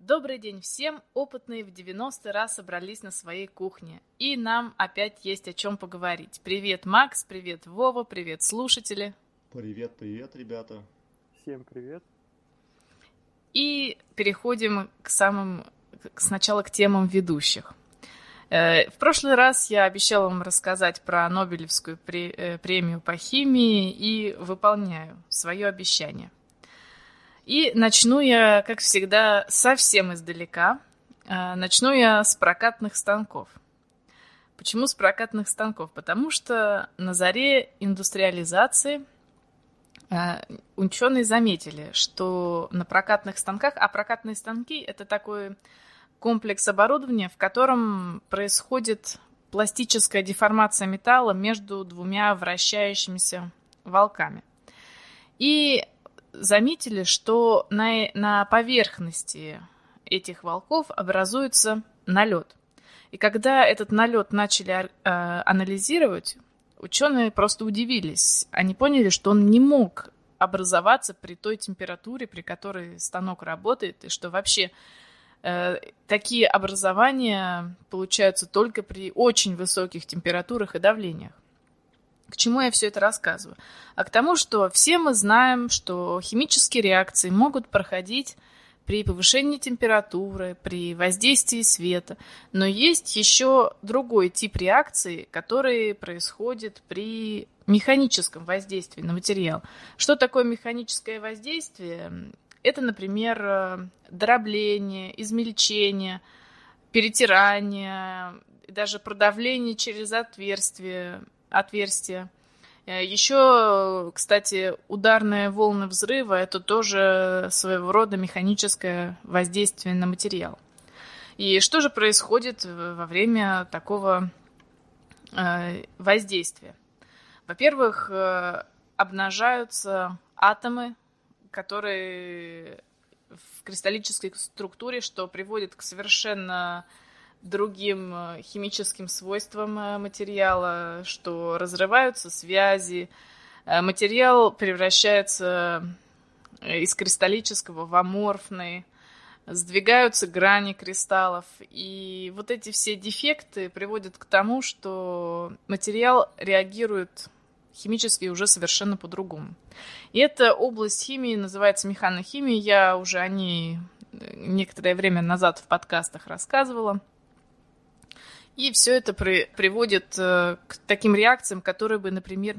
Добрый день всем! Опытные в 90 раз собрались на своей кухне. И нам опять есть о чем поговорить. Привет, Макс, привет, Вова, привет, слушатели. Привет, привет, ребята. Всем привет. И переходим к самым, сначала к темам ведущих. Э, в прошлый раз я обещала вам рассказать про Нобелевскую э, премию по химии и выполняю свое обещание – и начну я, как всегда, совсем издалека. А, начну я с прокатных станков. Почему с прокатных станков? Потому что на заре индустриализации а, ученые заметили, что на прокатных станках, а прокатные станки это такой комплекс оборудования, в котором происходит пластическая деформация металла между двумя вращающимися волками. И заметили, что на, на поверхности этих волков образуется налет. И когда этот налет начали э, анализировать, ученые просто удивились. Они поняли, что он не мог образоваться при той температуре, при которой станок работает, и что вообще э, такие образования получаются только при очень высоких температурах и давлениях. К чему я все это рассказываю? А к тому, что все мы знаем, что химические реакции могут проходить при повышении температуры, при воздействии света. Но есть еще другой тип реакции, который происходит при механическом воздействии на материал. Что такое механическое воздействие? Это, например, дробление, измельчение, перетирание, даже продавление через отверстие отверстия. Э, Еще, кстати, ударные волны взрыва – это тоже своего рода механическое воздействие на материал. И что же происходит во время такого э, воздействия? Во-первых, э, обнажаются атомы, которые в кристаллической структуре, что приводит к совершенно другим э, химическим свойствам э, материала, что разрываются связи, э, материал превращается из кристаллического в аморфный, сдвигаются грани кристаллов. И вот эти все дефекты приводят к тому, что материал реагирует химически уже совершенно по-другому. И эта область химии называется механохимией. Я уже о ней некоторое время назад в подкастах рассказывала. И все это при, приводит э, к таким реакциям, которые бы, например,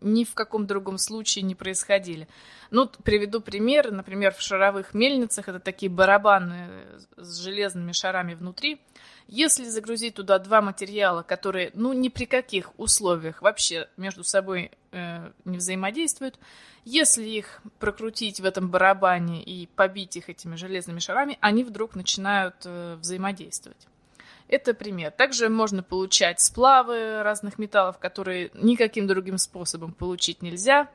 ни в каком другом случае не происходили. Ну, приведу пример. Например, в шаровых мельницах это такие барабаны с железными шарами внутри. Если загрузить туда два материала, которые, ну, ни при каких условиях вообще между собой э, не взаимодействуют, если их прокрутить в этом барабане и побить их этими железными шарами, они вдруг начинают э, взаимодействовать. Это пример. Также можно получать сплавы разных металлов, которые никаким другим способом получить нельзя.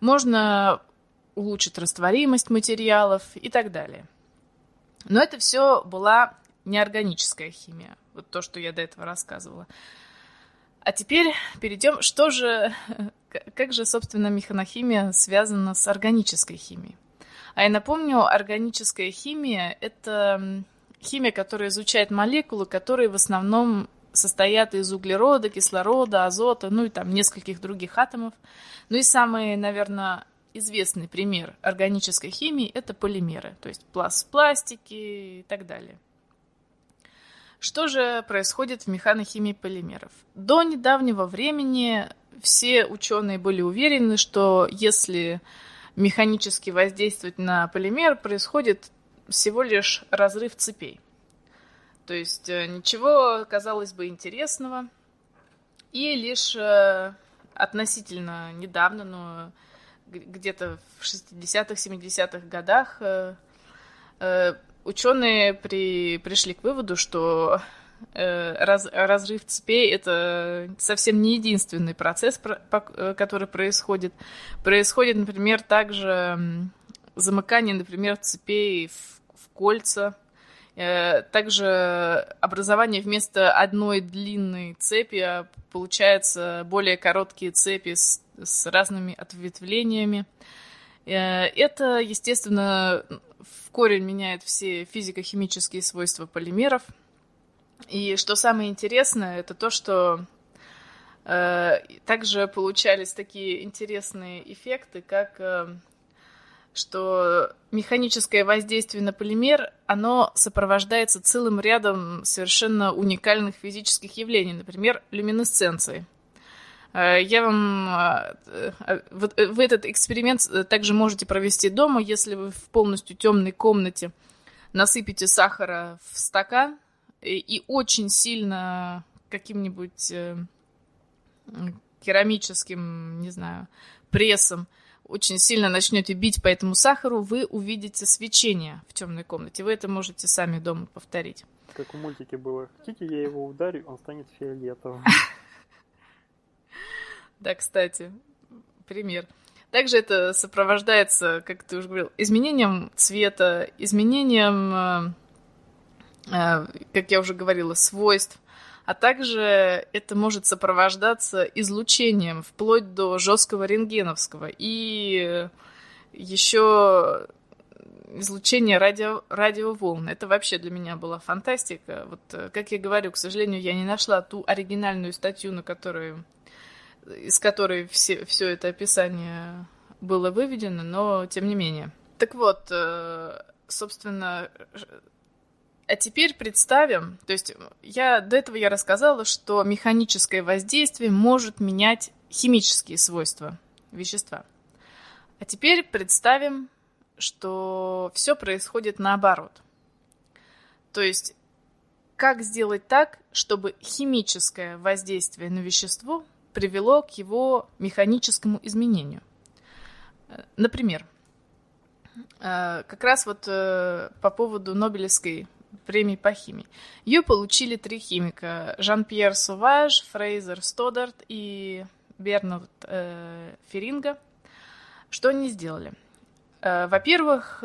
Можно улучшить растворимость материалов и так далее. Но это все была неорганическая химия. Вот то, что я до этого рассказывала. А теперь перейдем, что же, как же, собственно, механохимия связана с органической химией. А я напомню, органическая химия – это химия, которая изучает молекулы, которые в основном состоят из углерода, кислорода, азота, ну и там нескольких других атомов. Ну и самый, наверное, известный пример органической химии – это полимеры, то есть пласт пластики и так далее. Что же происходит в механохимии полимеров? До недавнего времени все ученые были уверены, что если механически воздействовать на полимер, происходит всего лишь разрыв цепей. То есть э, ничего, казалось бы, интересного. И лишь э, относительно недавно, но где-то в 60-х, 70-х годах э, ученые при, пришли к выводу, что раз, разрыв цепей это совсем не единственный процесс, который происходит. Происходит, например, также замыкание, например, цепей в кольца. Э, также образование вместо одной длинной цепи а получается более короткие цепи с, с разными ответвлениями. Э, это, естественно, в корень меняет все физико-химические свойства полимеров. И что самое интересное, это то, что э, также получались такие интересные эффекты, как что механическое воздействие на полимер, оно сопровождается целым рядом совершенно уникальных физических явлений, например, люминесценцией. Э, я вам... Э, э, вы этот эксперимент также можете провести дома, если вы в полностью темной комнате насыпите сахара в стакан и очень сильно каким-нибудь керамическим, не знаю, прессом очень сильно начнете бить по этому сахару, вы увидите свечение в темной комнате. Вы это можете сами дома повторить. Как в мультике было. Хотите, я его ударю, он станет фиолетовым. Да, кстати, пример. Также это сопровождается, как ты уже говорил, изменением цвета, изменением, э, э, как я уже говорила, свойств, а также это может сопровождаться излучением вплоть до жесткого рентгеновского и еще излучение радио, радиоволн. Это вообще для меня была фантастика. Вот, э, как я говорю, к сожалению, я не нашла ту оригинальную статью, на которую из которой все, все это описание было выведено, но тем не менее. Так вот, э, собственно, а теперь представим, то есть я до этого я рассказала, что механическое воздействие может менять химические свойства вещества. А теперь представим, что все происходит наоборот. То есть, как сделать так, чтобы химическое воздействие на вещество привело к его механическому изменению. Например, э, как раз вот э, по поводу Нобелевской премии по химии. Ее получили три химика. Жан-Пьер Суваж, Фрейзер Стодарт и Бернард э, Феринга. Что они сделали? Во-первых,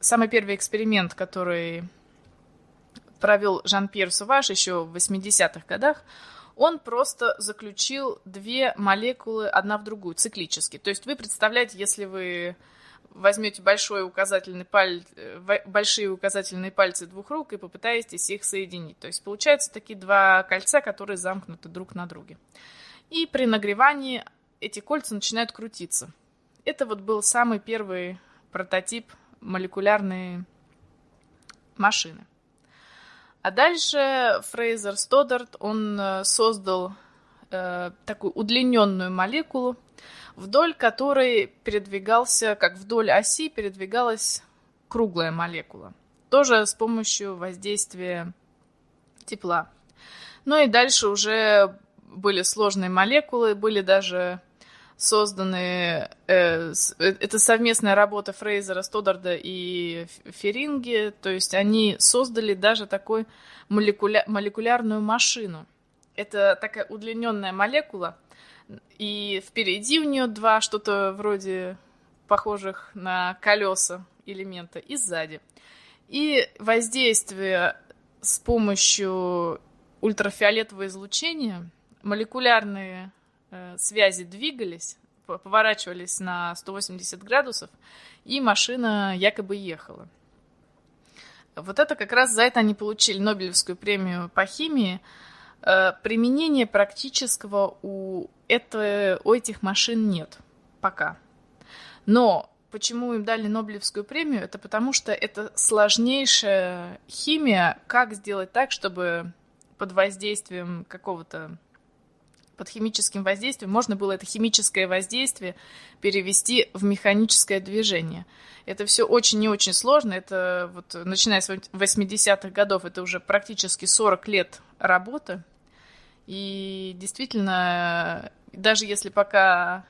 самый первый эксперимент, который провел Жан-Пьер Суваж еще в 80-х годах, он просто заключил две молекулы одна в другую, циклически. То есть вы представляете, если вы возьмете большой указательный паль... большие указательные пальцы двух рук и попытаетесь их соединить. То есть получаются такие два кольца, которые замкнуты друг на друге. И при нагревании эти кольца начинают крутиться. Это вот был самый первый прототип молекулярной машины. А дальше Фрейзер Стодарт, он э, создал э, такую удлиненную молекулу, вдоль которой передвигался, как вдоль оси передвигалась круглая молекула. Тоже с помощью воздействия тепла. Ну и дальше уже были сложные молекулы, были даже созданы... Э, э, это совместная работа Фрейзера, Стодарда и Феринги. То есть они создали даже такую молекуля... молекулярную машину. Это такая удлиненная молекула, и впереди у нее два что-то вроде похожих на колеса элемента, и сзади. И воздействие с помощью ультрафиолетового излучения молекулярные Э, связи двигались, поворачивались на 180 градусов, и машина якобы ехала. Вот это как раз за это они получили Нобелевскую премию по химии. Э, применения практического у, это, у этих машин нет пока. Но почему им дали Нобелевскую премию? Это потому что это сложнейшая химия, как сделать так, чтобы под воздействием какого-то под химическим воздействием, можно было это химическое воздействие перевести в механическое движение. Это все очень и очень сложно. Это вот начиная с 80-х годов, это уже практически 40 лет работы. И действительно, даже если пока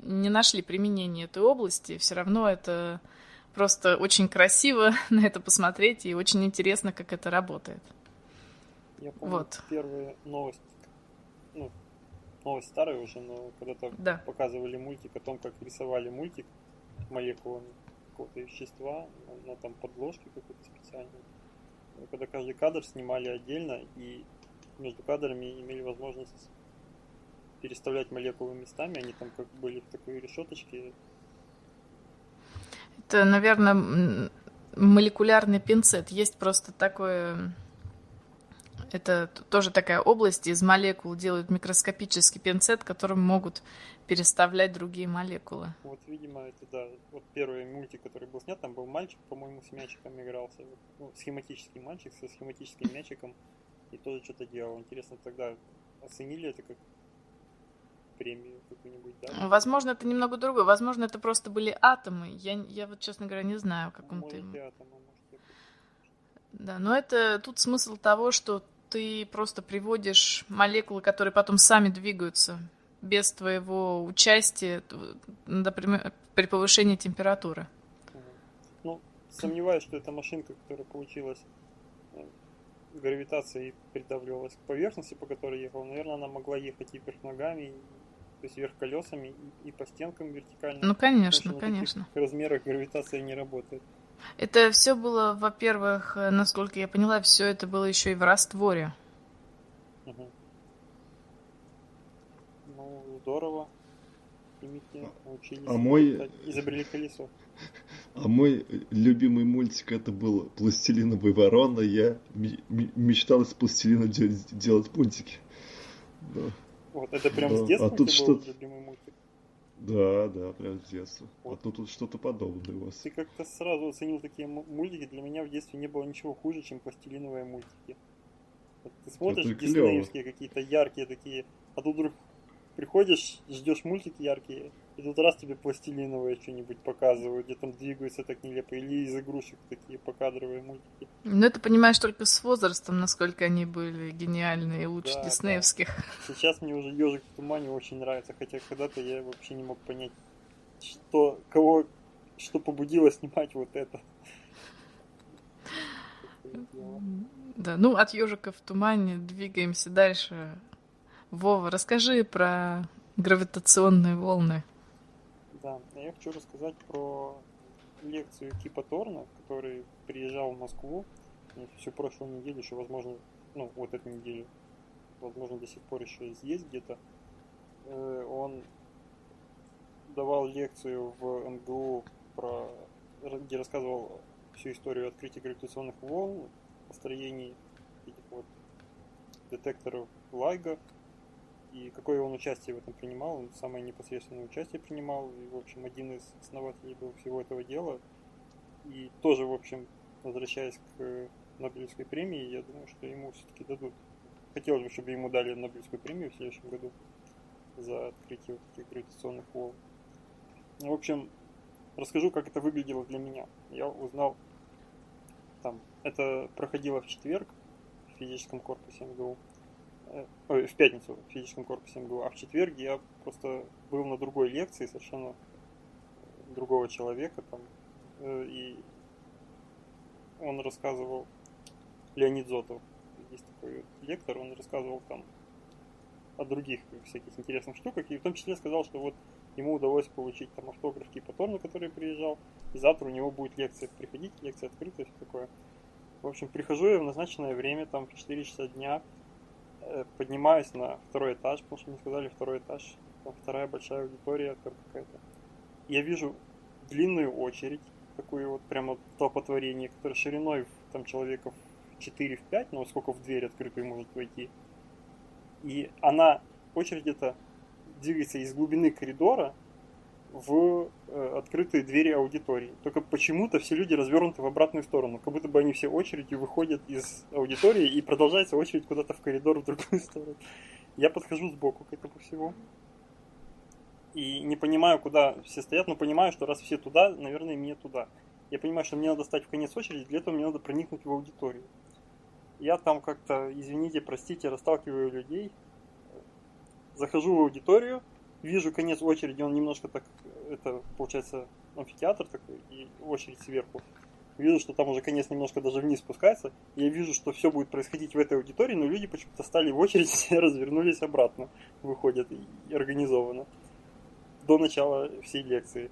не нашли применение этой области, все равно это просто очень красиво на это посмотреть и очень интересно, как это работает. Я помню вот. первые новости, ну, новость старая уже, но когда-то да. показывали мультик о том, как рисовали мультик молекулами какого-то вещества на, на там подложке какой-то специальной. Когда каждый кадр снимали отдельно и между кадрами имели возможность переставлять молекулы местами, они там как были в такой решеточке. Это, наверное, молекулярный пинцет. Есть просто такое... Это тоже такая область, из молекул делают микроскопический пинцет, которым могут переставлять другие молекулы. Вот, видимо, это да. Вот первый мультик, который был снят, там был мальчик, по-моему, с мячиком игрался. Ну, схематический мальчик со схематическим мячиком. И тоже что-то делал. Интересно, тогда оценили это как премию какую-нибудь, да? Возможно, это немного другое. Возможно, это просто были атомы. Я, я вот, честно говоря, не знаю, как он ты... Да, но это тут смысл того, что ты просто приводишь молекулы, которые потом сами двигаются без твоего участия, например, при повышении температуры. Ну, сомневаюсь, что эта машинка, которая получилась э, гравитацией придавливалась к поверхности, по которой ехала, наверное, она могла ехать и вверх ногами, то есть вверх колесами, и, и по стенкам вертикально. Ну, конечно, конечно. В размерах гравитация не работает. Это все было, во-первых, э, насколько я поняла, все это было еще и в растворе. Угу. Ну, здорово. Примите, научились. А мой... Изобрели колесо. А мой любимый мультик это был «Пластилиновый ворона». Я мечтал из пластилина делать, делать мультики. Да. Вот это прям да. с детства а тут что любимый мультик? Да, да, прям с детства. А вот. А тут, тут что-то подобное у вас. Ты как-то сразу оценил такие мультики. Для меня в детстве не было ничего хуже, чем пластилиновые мультики. Вот ты смотришь диснеевские какие-то яркие такие, а тут вдруг приходишь, ждешь мультики яркие, и тут раз тебе пластилиновое что-нибудь показывают, где там двигаются так нелепо, или из игрушек такие покадровые мультики. Ну, это понимаешь только с возрастом, насколько они были гениальные и лучше да, диснеевских. Да. Сейчас мне уже ежик в тумане очень нравится, хотя когда-то я вообще не мог понять, что, кого, что побудило снимать вот это. Да, ну от ежика в тумане двигаемся дальше. Вова, расскажи про гравитационные волны. Да, я хочу рассказать про лекцию Кипа Торна, который приезжал в Москву всю прошлую неделю, еще, возможно, ну, вот эту неделю, возможно, до сих пор еще есть где-то. Э, он давал лекцию в МГУ, про, где рассказывал всю историю открытия гравитационных волн, построений этих вот детекторов Лайга, и какое он участие в этом принимал, он самое непосредственное участие принимал, и, в общем, один из основателей был всего этого дела. И тоже, в общем, возвращаясь к Нобелевской премии, я думаю, что ему все-таки дадут. Хотелось бы, чтобы ему дали Нобелевскую премию в следующем году за открытие вот таких гравитационных волн. Ну, в общем, расскажу, как это выглядело для меня. Я узнал, там, это проходило в четверг в физическом корпусе МГУ. Э, в пятницу в физическом корпусе МГУ, а в четверг я просто был на другой лекции совершенно другого человека там, э, и он рассказывал, Леонид Зотов, есть такой лектор, он рассказывал там о других всяких интересных штуках, и в том числе сказал, что вот ему удалось получить там автограф Кипа Торна, который приезжал, и завтра у него будет лекция приходить, лекция открытая, все такое. В общем, прихожу я в назначенное время, там в 4 часа дня, Э, поднимаюсь на второй этаж, потому что мне сказали второй этаж, там вторая большая аудитория там какая-то. Я вижу длинную очередь, такую вот прямо толпотворение, которое шириной там человеков 4 в 5, но сколько в дверь открытую может войти. И она, очередь эта двигается из глубины коридора в э, открытые двери аудитории. Только почему-то все люди развернуты в обратную сторону, как будто бы они все очередью выходят из аудитории и продолжается очередь куда-то в коридор в другую сторону. Я подхожу сбоку к этому всему. И не понимаю, куда все стоят, но понимаю, что раз все туда, наверное, мне туда. Я понимаю, что мне надо стать в конец очереди, для этого мне надо проникнуть в аудиторию. Я там как-то, извините, простите, расталкиваю людей, захожу в аудиторию, вижу конец очереди, он немножко так, это получается амфитеатр такой, и очередь сверху. Вижу, что там уже конец немножко даже вниз спускается. Я вижу, что все будет происходить в этой аудитории, но люди почему-то стали в очередь, все развернулись обратно, выходят и организованно. До начала всей лекции.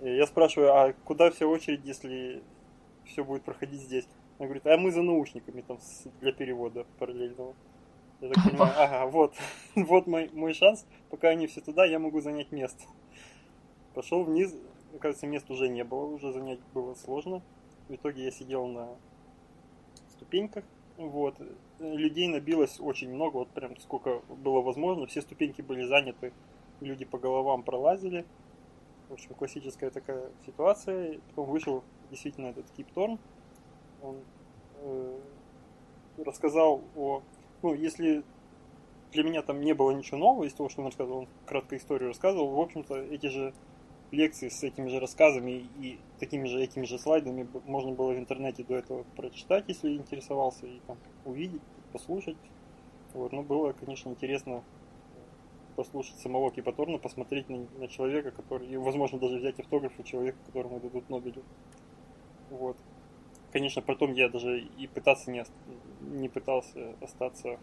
Я спрашиваю, а куда вся очередь, если все будет проходить здесь? Она говорит, а мы за наушниками там для перевода параллельного. Я так понимаю, ага, вот, вот мой, мой шанс, пока они все туда, я могу занять место. Пошел вниз, кажется, мест уже не было, уже занять было сложно. В итоге я сидел на ступеньках, вот. Людей набилось очень много, вот прям сколько было возможно. Все ступеньки были заняты, люди по головам пролазили. В общем, классическая такая ситуация. Потом вышел действительно этот Кип Торн. Он э, рассказал о... Ну, если для меня там не было ничего нового из того, что он рассказывал, он краткую историю рассказывал. В общем-то, эти же лекции с этими же рассказами и такими же этими же слайдами можно было в интернете до этого прочитать, если интересовался, и там увидеть, послушать. Вот, но было, конечно, интересно послушать самого Кипаторна, посмотреть на, на человека, который, и, возможно, даже взять автограф у человека, которому дадут Нобелю. Вот. Конечно, потом я даже и пытаться не, не пытался остаться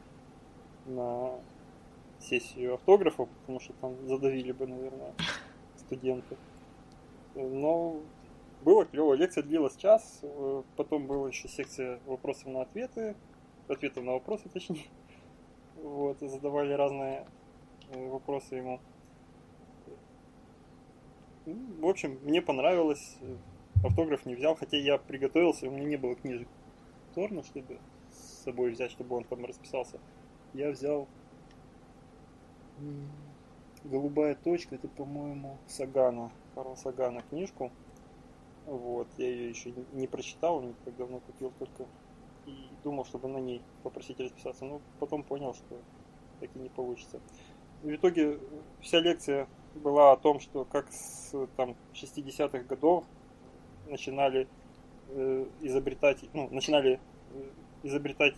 на сессию автографов, потому что там задавили бы, наверное, студенты. Но было клево. Лекция длилась час, потом была еще секция вопросов на ответы, ответов на вопросы, точнее. Вот, задавали разные э, вопросы ему. Ну, в общем, мне понравилось. Автограф не взял, хотя я приготовился, у меня не было книжек Торна, чтобы с собой взять, чтобы он там расписался. Я взял голубая точка, это, по-моему, Сагана, Карла Сагана книжку. Вот, я ее еще не прочитал, не так давно купил только и думал, чтобы на ней попросить расписаться, но потом понял, что так и не получится. В итоге вся лекция была о том, что как с там 60-х годов начинали э, изобретать, ну, начинали э, изобретать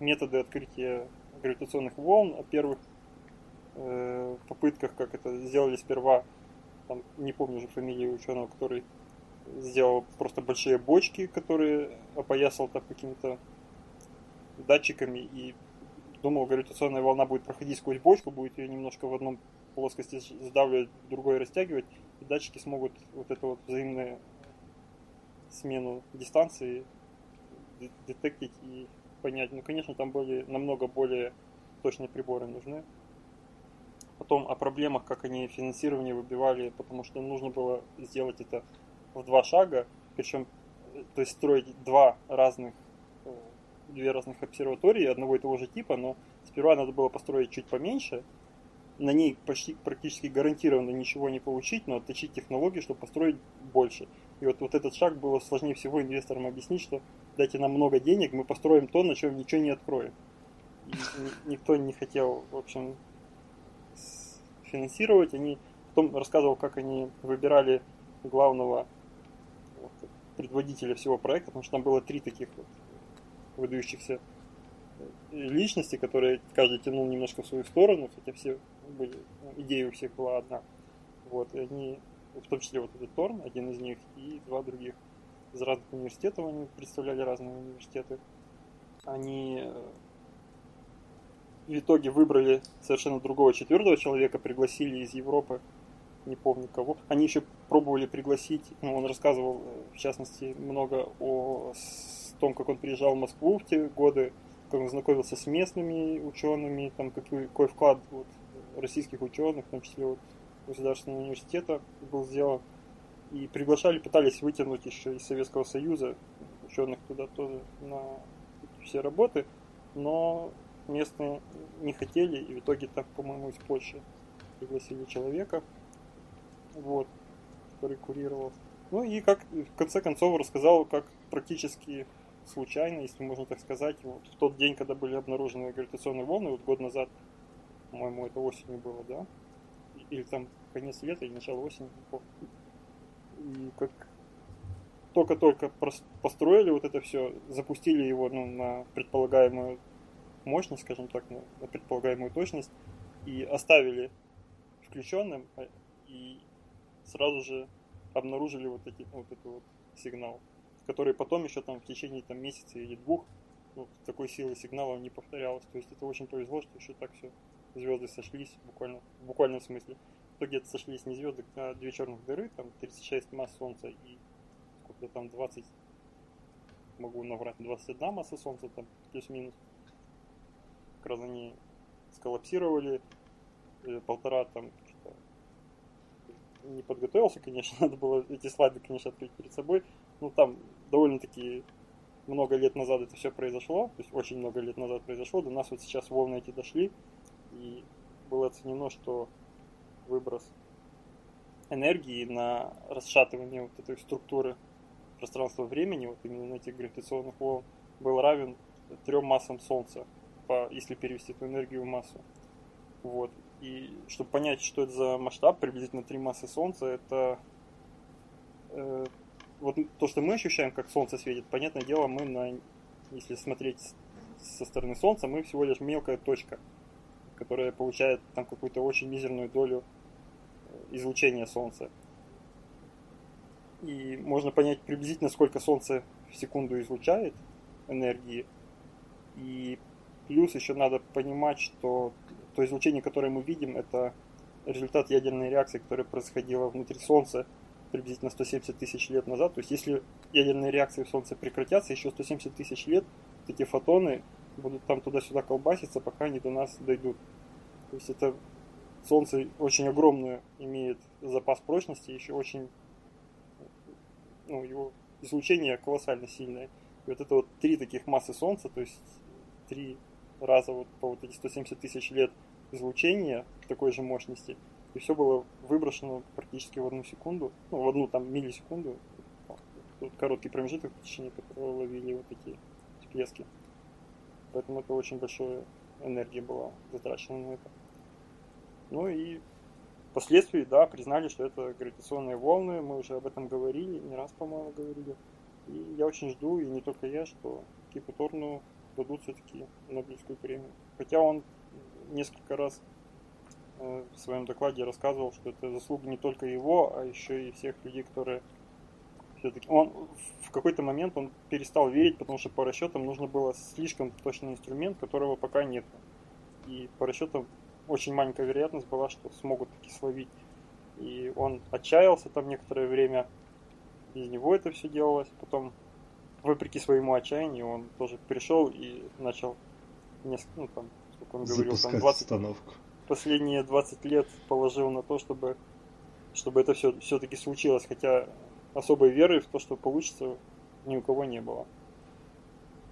методы открытия гравитационных волн, о первых э, попытках, как это сделали сперва, там, не помню уже фамилии ученого, который сделал просто большие бочки, которые опоясал так какими-то датчиками и думал, гравитационная волна будет проходить сквозь бочку, будет ее немножко в одном плоскости сдавливать, в другой растягивать, и датчики смогут вот эту вот взаимную смену дистанции детектить и понять. Ну, конечно, там были намного более точные приборы нужны. Потом о проблемах, как они финансирование выбивали, потому что нужно было сделать это в два шага, причем, то есть строить два разных, э, две разных обсерватории одного и того же типа, но сперва надо было построить чуть поменьше, на ней почти практически гарантированно ничего не получить, но отточить технологии, чтобы построить больше. И вот, вот этот шаг было сложнее всего инвесторам объяснить, что дайте нам много денег, мы построим то, на чем ничего не откроем. И никто не хотел, в общем, финансировать. Они потом рассказывал, как они выбирали главного предводителя всего проекта, потому что там было три таких вот выдающихся личности, которые каждый тянул немножко в свою сторону, хотя все были, ну, идея у всех была одна. Вот, и они, в том числе вот этот Торн, один из них, и два других из разных университетов, они представляли разные университеты. Они э, в итоге выбрали совершенно другого четвертого человека, пригласили из Европы, не помню кого. Они еще пробовали пригласить, ну, он рассказывал, э, в частности, много о том, как он приезжал в Москву в те годы, как он знакомился с местными учеными, там какой, какой вклад вот, российских ученых, в том числе вот, государственного университета был сделан. И приглашали, пытались вытянуть еще из Советского Союза ученых туда тоже на все работы, но местные не хотели, и в итоге так, по-моему, из Польши пригласили человека, вот, который курировал. Ну и как в конце концов рассказал, как практически случайно, если можно так сказать, вот в тот день, когда были обнаружены гравитационные волны, вот год назад, по-моему, это осенью было, да? Или там конец лета или начало осени. И как только-только построили вот это все, запустили его ну, на предполагаемую мощность, скажем так, на, на предполагаемую точность, и оставили включенным, а, и сразу же обнаружили вот, эти, вот этот вот сигнал, который потом еще там в течение там, месяца или двух ну, такой силы сигнала не повторялось. То есть это очень повезло, что еще так все звезды сошлись буквально, в буквальном смысле. В итоге это сошлись не звезды, а две черных дыры, там 36 масс Солнца и сколько там 20, могу наврать, 21 масса Солнца, там плюс-минус как раз они сколлапсировали, э, полтора там не подготовился, конечно, надо было эти слайды, конечно, открыть перед собой, Ну, там довольно-таки много лет назад это все произошло, то есть очень много лет назад произошло, до нас вот сейчас волны эти дошли, и было оценено, что выброс энергии на расшатывание вот этой структуры пространства-времени, вот именно на этих гравитационных волн, был равен трем массам Солнца, по, если перевести эту энергию в массу. Вот. И чтобы понять, что это за масштаб, приблизительно три массы Солнца, это э, вот то, что мы ощущаем, как Солнце светит, понятное дело, мы на, если смотреть со стороны Солнца, мы всего лишь мелкая точка, которая получает там какую-то очень мизерную долю э, излучения Солнца. И можно понять приблизительно, сколько Солнце в секунду излучает энергии. И плюс еще надо понимать, что то излучение, которое мы видим, это результат ядерной реакции, которая происходила внутри Солнца приблизительно 170 тысяч лет назад. То есть если ядерные реакции в Солнце прекратятся, еще 170 тысяч лет эти фотоны будут там туда-сюда колбаситься, пока они до нас дойдут. То есть это Солнце очень огромную имеет запас прочности, еще очень ну, его излучение колоссально сильное. И вот это вот три таких массы Солнца, то есть три раза вот по вот эти 170 тысяч лет излучения такой же мощности – и все было выброшено практически в одну секунду, ну, в одну там миллисекунду, Тут короткий промежуток, в течение которого ловили вот такие всплески. Поэтому это очень большая энергия была затрачена на это. Ну и впоследствии, да, признали, что это гравитационные волны, мы уже об этом говорили, не раз, по-моему, говорили. И я очень жду, и не только я, что Кипу Торну дадут все-таки Нобелевскую премию. Хотя он несколько раз Э, в своем докладе рассказывал, что это заслуга не только его, а еще и всех людей, которые все-таки... Он в какой-то момент он перестал верить, потому что по расчетам нужно было слишком точный инструмент, которого пока нет. И по расчетам очень маленькая вероятность была, что смогут таки словить. И он отчаялся там некоторое время, без него это все делалось. Потом, вопреки своему отчаянию, он тоже пришел и начал несколько, ну там, сколько он говорил, там 20, установку последние 20 лет положил на то, чтобы, чтобы это все, все-таки случилось, хотя особой веры в то, что получится, ни у кого не было.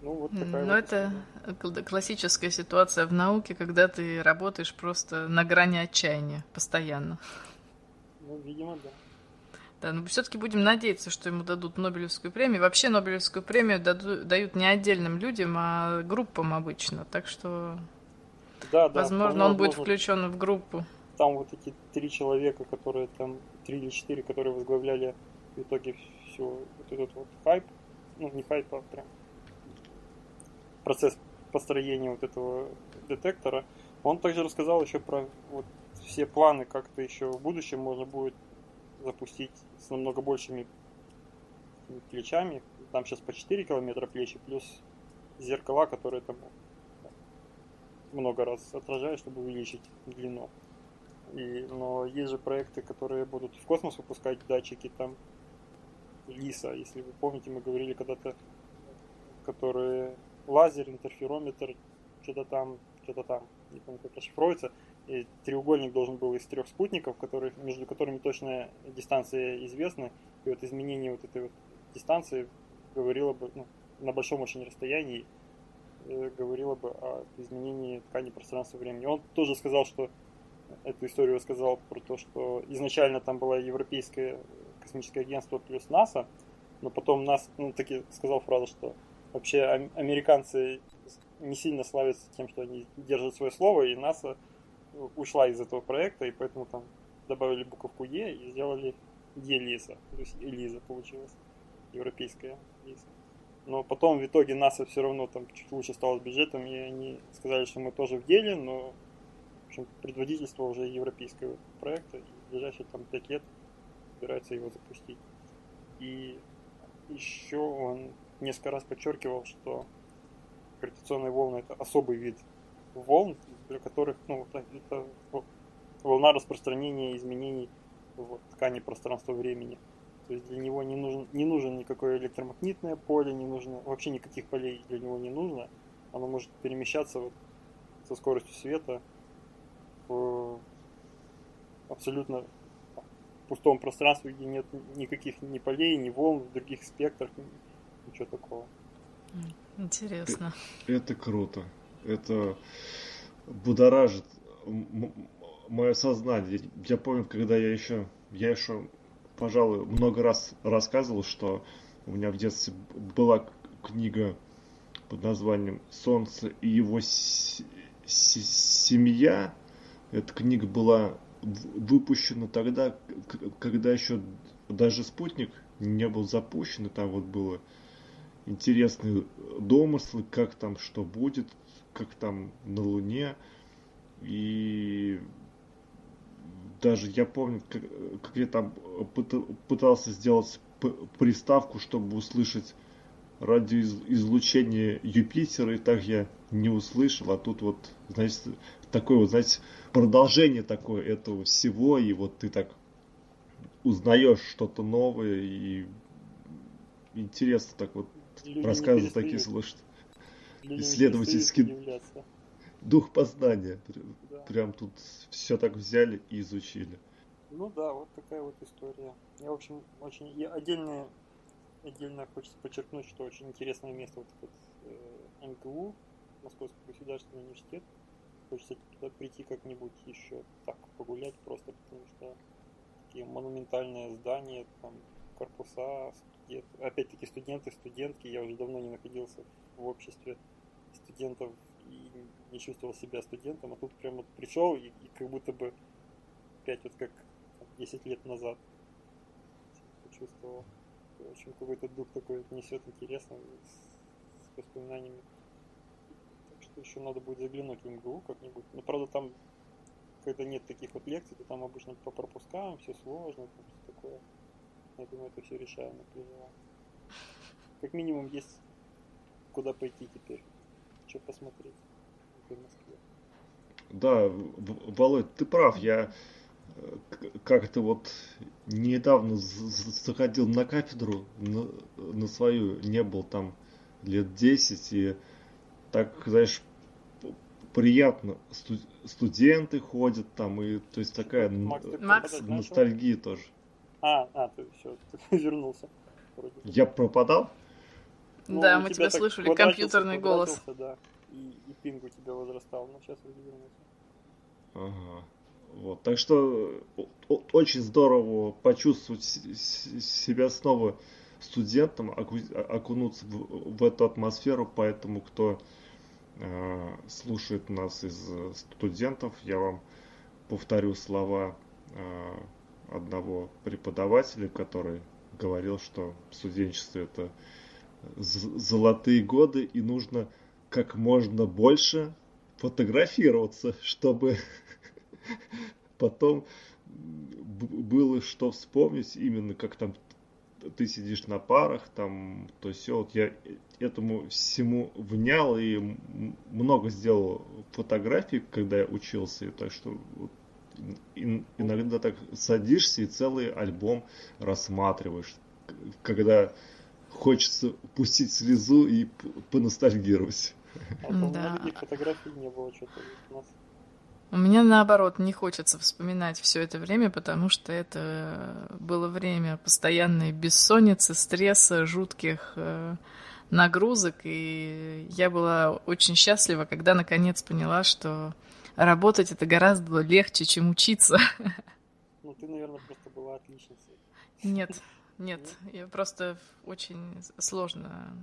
Ну, вот такая ну, вот это история. классическая ситуация в науке, когда ты работаешь просто на грани отчаяния постоянно. Ну, видимо, да. Да, но все-таки будем надеяться, что ему дадут Нобелевскую премию. Вообще Нобелевскую премию дадут не отдельным людям, а группам обычно. Так что да, да. Возможно, он будет включен в группу. Там вот эти три человека, которые там, три или четыре, которые возглавляли в итоге все вот этот вот хайп, ну не хайп, а прям процесс построения вот этого детектора. Он также рассказал еще про вот все планы, как-то еще в будущем можно будет запустить с намного большими плечами. Там сейчас по 4 километра плечи, плюс зеркала, которые там много раз отражаю, чтобы увеличить длину. И, но есть же проекты, которые будут в космос выпускать датчики, там ЛИСа, если вы помните, мы говорили когда-то, которые лазер, интерферометр, что-то там, что-то там, не помню, как расшифровывается. И треугольник должен был из трех спутников, которые, между которыми точная дистанция известна. И вот изменение вот этой вот дистанции говорило бы ну, на большом очень расстоянии Э, говорила бы о изменении ткани пространства времени. Он тоже сказал, что эту историю рассказал про то, что изначально там было Европейское космическое агентство плюс НАСА, но потом НАСА, ну, таки сказал фразу, что вообще американцы не сильно славятся тем, что они держат свое слово, и НАСА ушла из этого проекта, и поэтому там добавили буковку Е и сделали Е-лиза, то есть Элиза получилась, европейская лиза. Но потом в итоге НАСА все равно там чуть лучше стало с бюджетом, и они сказали, что мы тоже в деле, но в общем, предводительство уже европейского проекта, и в ближайшие там пять лет собирается его запустить. И еще он несколько раз подчеркивал, что гравитационные волны это особый вид волн, для которых ну, это волна распространения изменений в ткани пространства-времени. То есть для него не нужен, не нужен никакое электромагнитное поле, не нужно, вообще никаких полей для него не нужно. Оно может перемещаться вот со скоростью света в абсолютно пустом пространстве, где нет никаких ни полей, ни волн, в других спектрах, ничего такого. Интересно. Это, это круто. Это будоражит мое сознание. Я помню, когда я еще, я еще, пожалуй, много раз рассказывал, что у меня в детстве была книга под названием «Солнце и его семья». Эта книга была выпущена тогда, когда еще даже спутник не был запущен, и там вот было интересные домыслы, как там что будет, как там на Луне. И даже я помню, как, как я там пытался сделать приставку, чтобы услышать радиоизлучение Юпитера, и так я не услышал, а тут вот, значит, такое вот, знаете, продолжение такое этого всего, и вот ты так узнаешь что-то новое, и интересно так вот Люди рассказы такие Исследовательский дух познания. Да. Прям тут все так взяли и изучили. Ну да, вот такая вот история. Я, в общем, очень... Я отдельно, отдельно хочется подчеркнуть, что очень интересное место вот этот э, МГУ, Московский государственный университет. Хочется туда прийти как-нибудь еще так погулять просто, потому что такие монументальные здания, там корпуса, студент... опять-таки студенты, студентки. Я уже давно не находился в обществе студентов и не чувствовал себя студентом, а тут прям вот пришел и, и как будто бы опять вот как 10 лет назад почувствовал. В общем, какой-то дух такой несет интересный с, воспоминаниями. Так что еще надо будет заглянуть в МГУ как-нибудь. Но правда там, когда нет таких вот лекций, то там обычно по пропускам, все сложно, там все такое. Я думаю, это все решаемо плевало. Как минимум есть куда пойти теперь. Что посмотреть в Москве. Да, Володь, ты прав. Я э, как-то вот недавно заходил на кафедру, на, на свою, не был там лет 10, и так, знаешь, приятно. студенты ходят там, и то есть такая Макс, ностальгия тоже. А, а, ты все, ты вернулся. Вроде. Я пропадал? Ну, да, мы тебя, тебя слышали, компьютерный голос. Да, и, и пинг у тебя возрастал, но сейчас вроде вернулся. Ага. Вот, так что очень здорово почувствовать себя снова студентом, окунуться в, в эту атмосферу, поэтому кто э, слушает нас из студентов, я вам повторю слова э, одного преподавателя, который говорил, что студенчество это золотые годы и нужно как можно больше фотографироваться, чтобы потом было что вспомнить, именно как там ты сидишь на парах, там, то все. Вот я этому всему внял и много сделал фотографий, когда я учился, так что вот, иногда так садишься и целый альбом рассматриваешь, когда хочется пустить слезу и поностальгировать. А да. фотографий не было что-то у нас. У меня наоборот не хочется вспоминать все это время, потому что это было время постоянной бессонницы, стресса, жутких э, нагрузок, и я была очень счастлива, когда наконец поняла, что работать это гораздо легче, чем учиться. Ну, ты, наверное, просто была отличницей. Нет, нет, я просто очень сложно,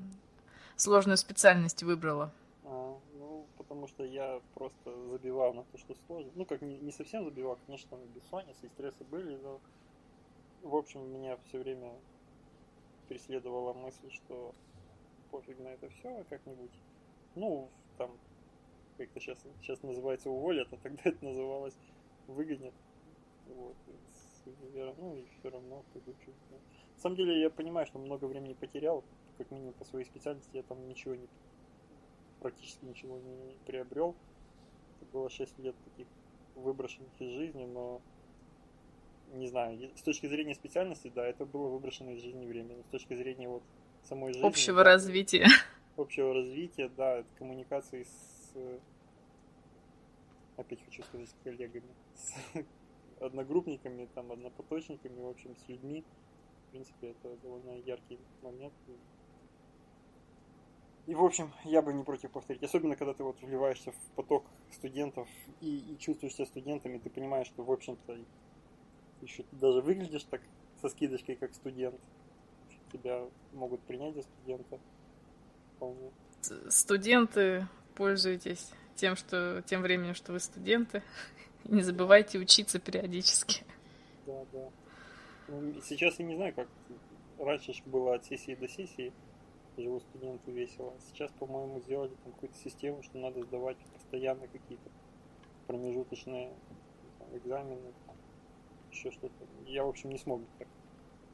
сложную специальность выбрала. А, ну, потому что я просто забивал на то, что сложно. Ну, как не, не совсем забивал, конечно, там бессонница и стрессы были, но, в общем, меня все время преследовала мысль, что пофиг на это все как-нибудь. Ну, там как это сейчас, сейчас называется уволят, а тогда это называлось выгонят. Вот. Ну и все равно как бы чуть На самом деле я понимаю, что много времени потерял, как минимум по своей специальности я там ничего не практически ничего не приобрел. Это было 6 лет таких выброшенных из жизни, но не знаю, с точки зрения специальности, да, это было выброшено из жизни время, но с точки зрения вот самой жизни... Общего да, развития. Общего развития, да, коммуникации с опять хочу сказать с коллегами, с одногруппниками, там, однопоточниками, в общем, с людьми. В принципе, это довольно яркий момент. И, в общем, я бы не против повторить. Особенно, когда ты вот вливаешься в поток студентов и, и чувствуешь себя студентами, ты понимаешь, что, в общем-то, еще даже выглядишь так со скидочкой, как студент. Тебя могут принять за студента. Вполне. Студенты, пользуйтесь тем, что тем временем, что вы студенты. Не забывайте учиться периодически. Да, да. Сейчас я не знаю, как раньше было от сессии до сессии живу студенту весело. Сейчас, по-моему, сделали там какую-то систему, что надо сдавать постоянно какие-то промежуточные там, экзамены, там, еще что-то. Я, в общем, не смог бы так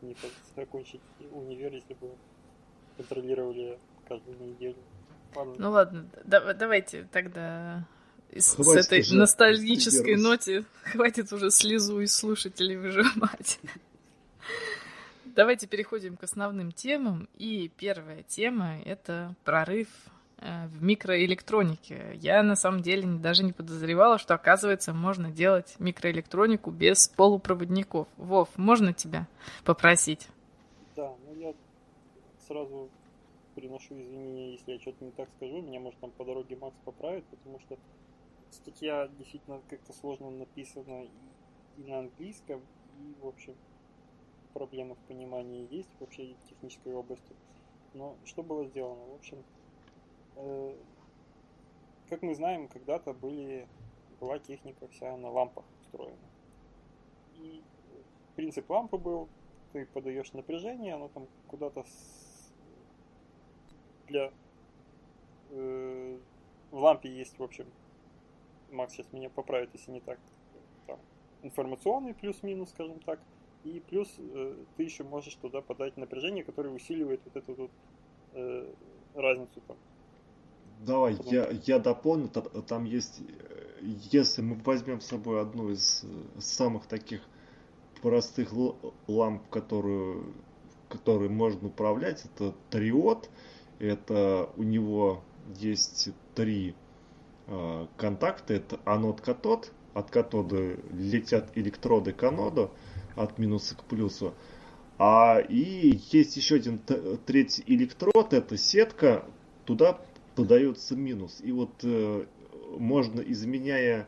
не закончить универ, если бы контролировали каждую неделю. Ладно. Ну ладно, да, давайте тогда с, с этой же, ностальгической ноте хватит уже слезу из слушателей выжимать. Давайте переходим к основным темам. И первая тема — это прорыв э, в микроэлектронике. Я на самом деле даже не подозревала, что, оказывается, можно делать микроэлектронику без полупроводников. Вов, можно тебя попросить? Да, ну я сразу приношу извинения, если я что-то не так скажу. Меня, может, там по дороге Макс поправит, потому что статья действительно как-то сложно написана и, и на английском, и, в общем, проблемы в понимании есть вообще в технической области. Но что было сделано? В общем, э, как мы знаем, когда-то были, была техника вся на лампах устроена. И принцип лампы был, ты подаешь напряжение, оно там куда-то для... Э, в лампе есть, в общем, Макс сейчас меня поправит, если не так, там, информационный плюс-минус, скажем так, и плюс э, ты еще можешь туда подать напряжение, которое усиливает вот эту вот э, разницу там. Давай, Потом... я, я дополню, там есть, если мы возьмем с собой одну из э, самых таких простых ламп, которую, которые можно управлять, это триод, это у него есть три э, контакта, это анод-катод, от катода летят электроды к аноду, от минуса к плюсу. А, и есть еще один третий электрод, это сетка, туда подается минус. И вот э, можно, изменяя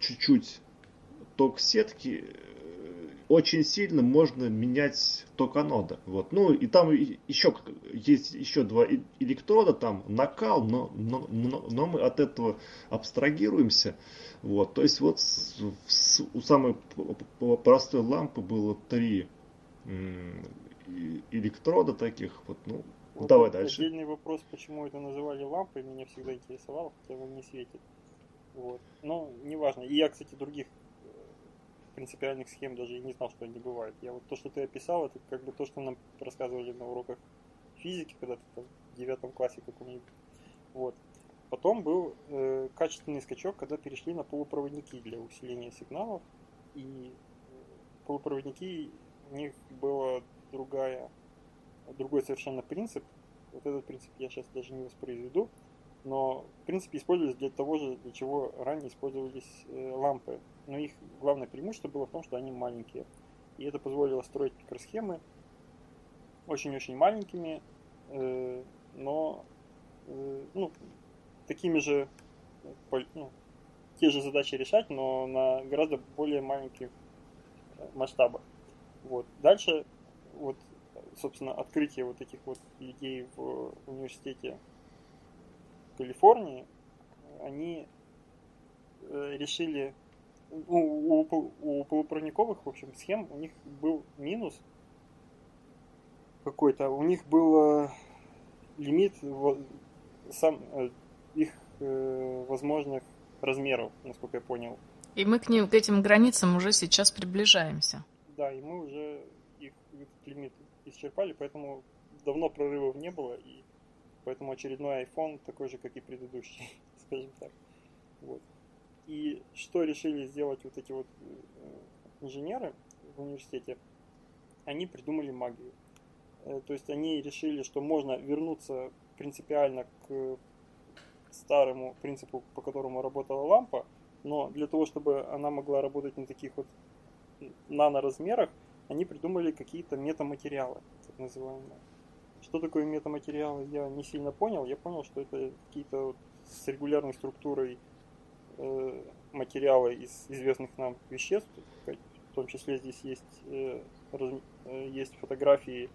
чуть-чуть ток сетки, очень сильно можно менять ток анода. Вот. Ну и там еще есть еще два электрода, там накал, но, но, но, но мы от этого абстрагируемся. Вот, то есть вот у самой простой лампы было три электрода таких, вот, ну, вот давай дальше. Отдельный вопрос, почему это называли лампой, меня всегда интересовало, хотя он не светит. Вот. Но неважно. И я, кстати, других принципиальных схем даже и не знал, что они бывают. Я вот то, что ты описал, это как бы то, что нам рассказывали на уроках физики, когда ты там в девятом классе каком-нибудь. Вот. Потом был э, качественный скачок, когда перешли на полупроводники для усиления сигналов. И э, полупроводники, у них была другая, другой совершенно принцип. Вот этот принцип я сейчас даже не воспроизведу. Но, в принципе, использовались для того же, для чего ранее использовались э, лампы. Но их главное преимущество было в том, что они маленькие. И это позволило строить микросхемы очень-очень маленькими, э, но э, ну, такими же, ну, те же задачи решать, но на гораздо более маленьких масштабах. Вот. Дальше, вот, собственно, открытие вот этих вот людей в университете Калифорнии, они э, решили, у, у, у полупроводниковых, в общем, схем у них был минус какой-то, у них был э, лимит сам их э, возможных размеров, насколько я понял. И мы к ним, к этим границам уже сейчас приближаемся. Да, и мы уже их лимит исчерпали, поэтому давно прорывов не было, и поэтому очередной iPhone такой же, как и предыдущий, скажем так. Вот. И что решили сделать вот эти вот э, инженеры в университете? Они придумали магию. Э, то есть они решили, что можно вернуться принципиально к старому принципу, по которому работала лампа, но для того, чтобы она могла работать на таких вот наноразмерах они придумали какие-то метаматериалы, так называемые. Что такое метаматериалы, я не сильно понял. Я понял, что это какие-то вот с регулярной структурой э, материалы из известных нам веществ. В том числе здесь есть, э, раз, э, есть фотографии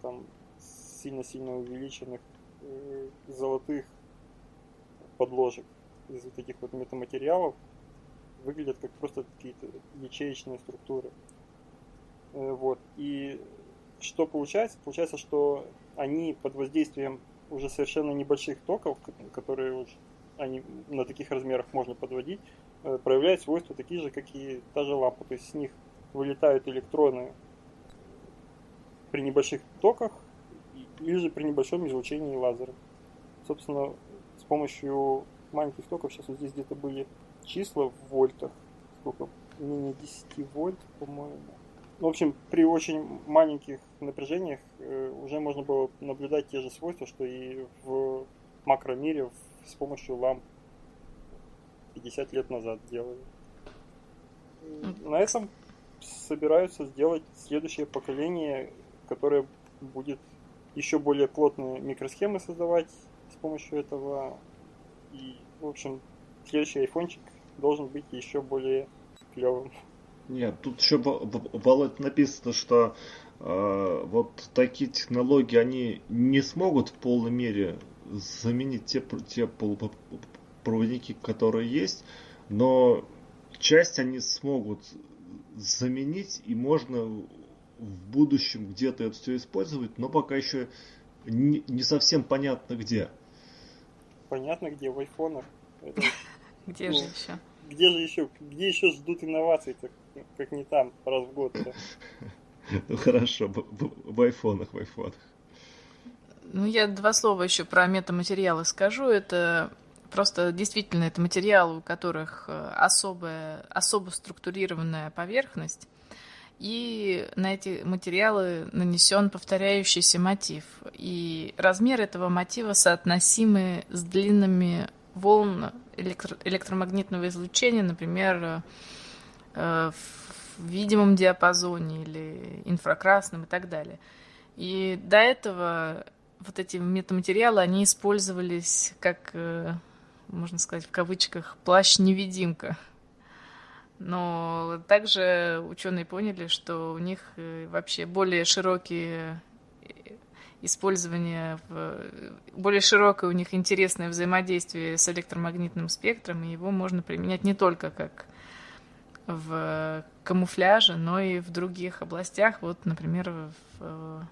там сильно-сильно увеличенных э, золотых подложек из вот этих вот метаматериалов. Выглядят как просто какие-то ячеечные структуры. Э, вот. И что получается? Получается, что они под воздействием уже совершенно небольших токов, которые уже они на таких размерах можно подводить, э, проявляют свойства такие же, как и та же лампа. То есть с них вылетают электроны при небольших токах или же при небольшом излучении лазера. Собственно, с помощью маленьких токов, сейчас вот здесь где-то были числа в вольтах, сколько, менее 10 вольт, по-моему, в общем, при очень маленьких напряжениях э, уже можно было наблюдать те же свойства, что и в макромире с помощью ламп 50 лет назад делали. На этом собираются сделать следующее поколение, которое будет еще более плотные микросхемы создавать с помощью этого. И, в общем, следующий айфончик должен быть еще более клевым. Нет, тут еще Володь написано, что вот такие технологии, они не смогут в полной мере заменить те, те полупроводники, которые есть, но часть они смогут заменить, и можно в будущем где-то это все использовать, но пока еще не, не совсем понятно где. Понятно где, в айфонах. Где же еще? Где же еще, где еще ждут инноваций, как не там, раз в год. Ну хорошо, в айфонах, в айфонах. Ну, я два слова еще про метаматериалы скажу. Это просто действительно это материалы, у которых э, особая, особо структурированная поверхность. И на эти материалы нанесен повторяющийся мотив. И размер этого мотива соотносимы с длинами волн электро электромагнитного излучения, например, э, в видимом диапазоне или инфракрасном и так далее. И до этого вот эти метаматериалы, они использовались как, э, можно сказать, в кавычках, плащ-невидимка. Но также ученые поняли, что у них э, вообще более широкие использование, в, более широкое у них интересное взаимодействие с электромагнитным спектром, и его можно применять не только как в камуфляже, но и в других областях, вот, например, в,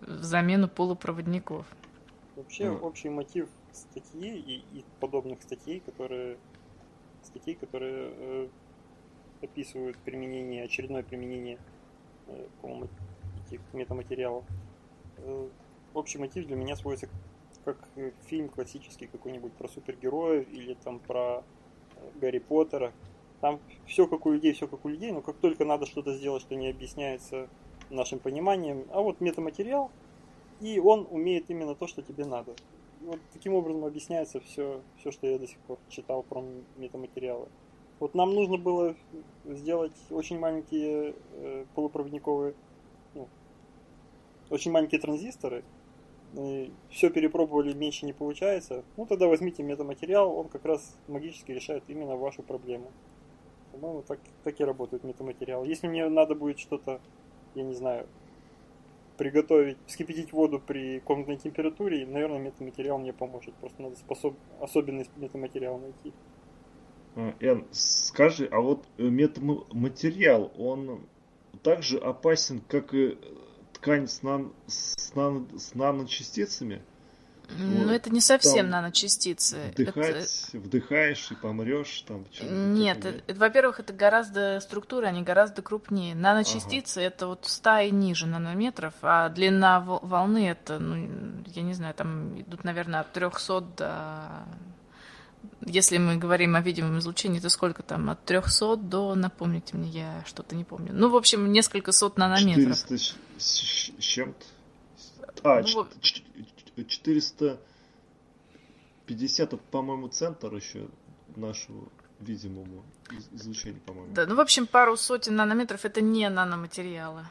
в замену полупроводников. Вообще mm. общий мотив статьи и, и подобных статей, которые статей, которые э, описывают применение, очередное применение э, этих метаматериалов, э, общий мотив для меня сводится как фильм классический какой-нибудь про супергероев или там про э, Гарри Поттера, там все как у людей, все как у людей, но как только надо что-то сделать, что не объясняется нашим пониманием, а вот метаматериал, и он умеет именно то, что тебе надо. Вот таким образом объясняется все, все, что я до сих пор читал про метаматериалы. Вот нам нужно было сделать очень маленькие э, полупроводниковые, ну, очень маленькие транзисторы. И все перепробовали, меньше не получается. Ну тогда возьмите метаматериал, он как раз магически решает именно вашу проблему. По-моему, так, так и работает метаматериал. Если мне надо будет что-то, я не знаю, приготовить, вскипятить воду при комнатной температуре, наверное, метаматериал мне поможет. Просто надо способ, особенность метаматериала найти. А, Эн, скажи, а вот э, метаматериал, он также опасен, как и ткань с, нан, с, нан, с наночастицами? Ну, вот. это не совсем Там наночастицы. Вдыхать, это... вдыхаешь и помрешь там. Нет, это, это, во-первых, это гораздо структура, они гораздо крупнее. Наночастицы ага. это вот 100 и ниже нанометров, а длина волны это, ну, я не знаю, там идут, наверное, от 300 до... Если мы говорим о видимом излучении, то сколько там? От 300 до, напомните мне, я что-то не помню. Ну, в общем, несколько сот нанометров. 400 с чем-то. А, ну, 450, по-моему, центр еще нашего видимому излучению, по-моему. Да, ну, в общем, пару сотен нанометров это не наноматериалы.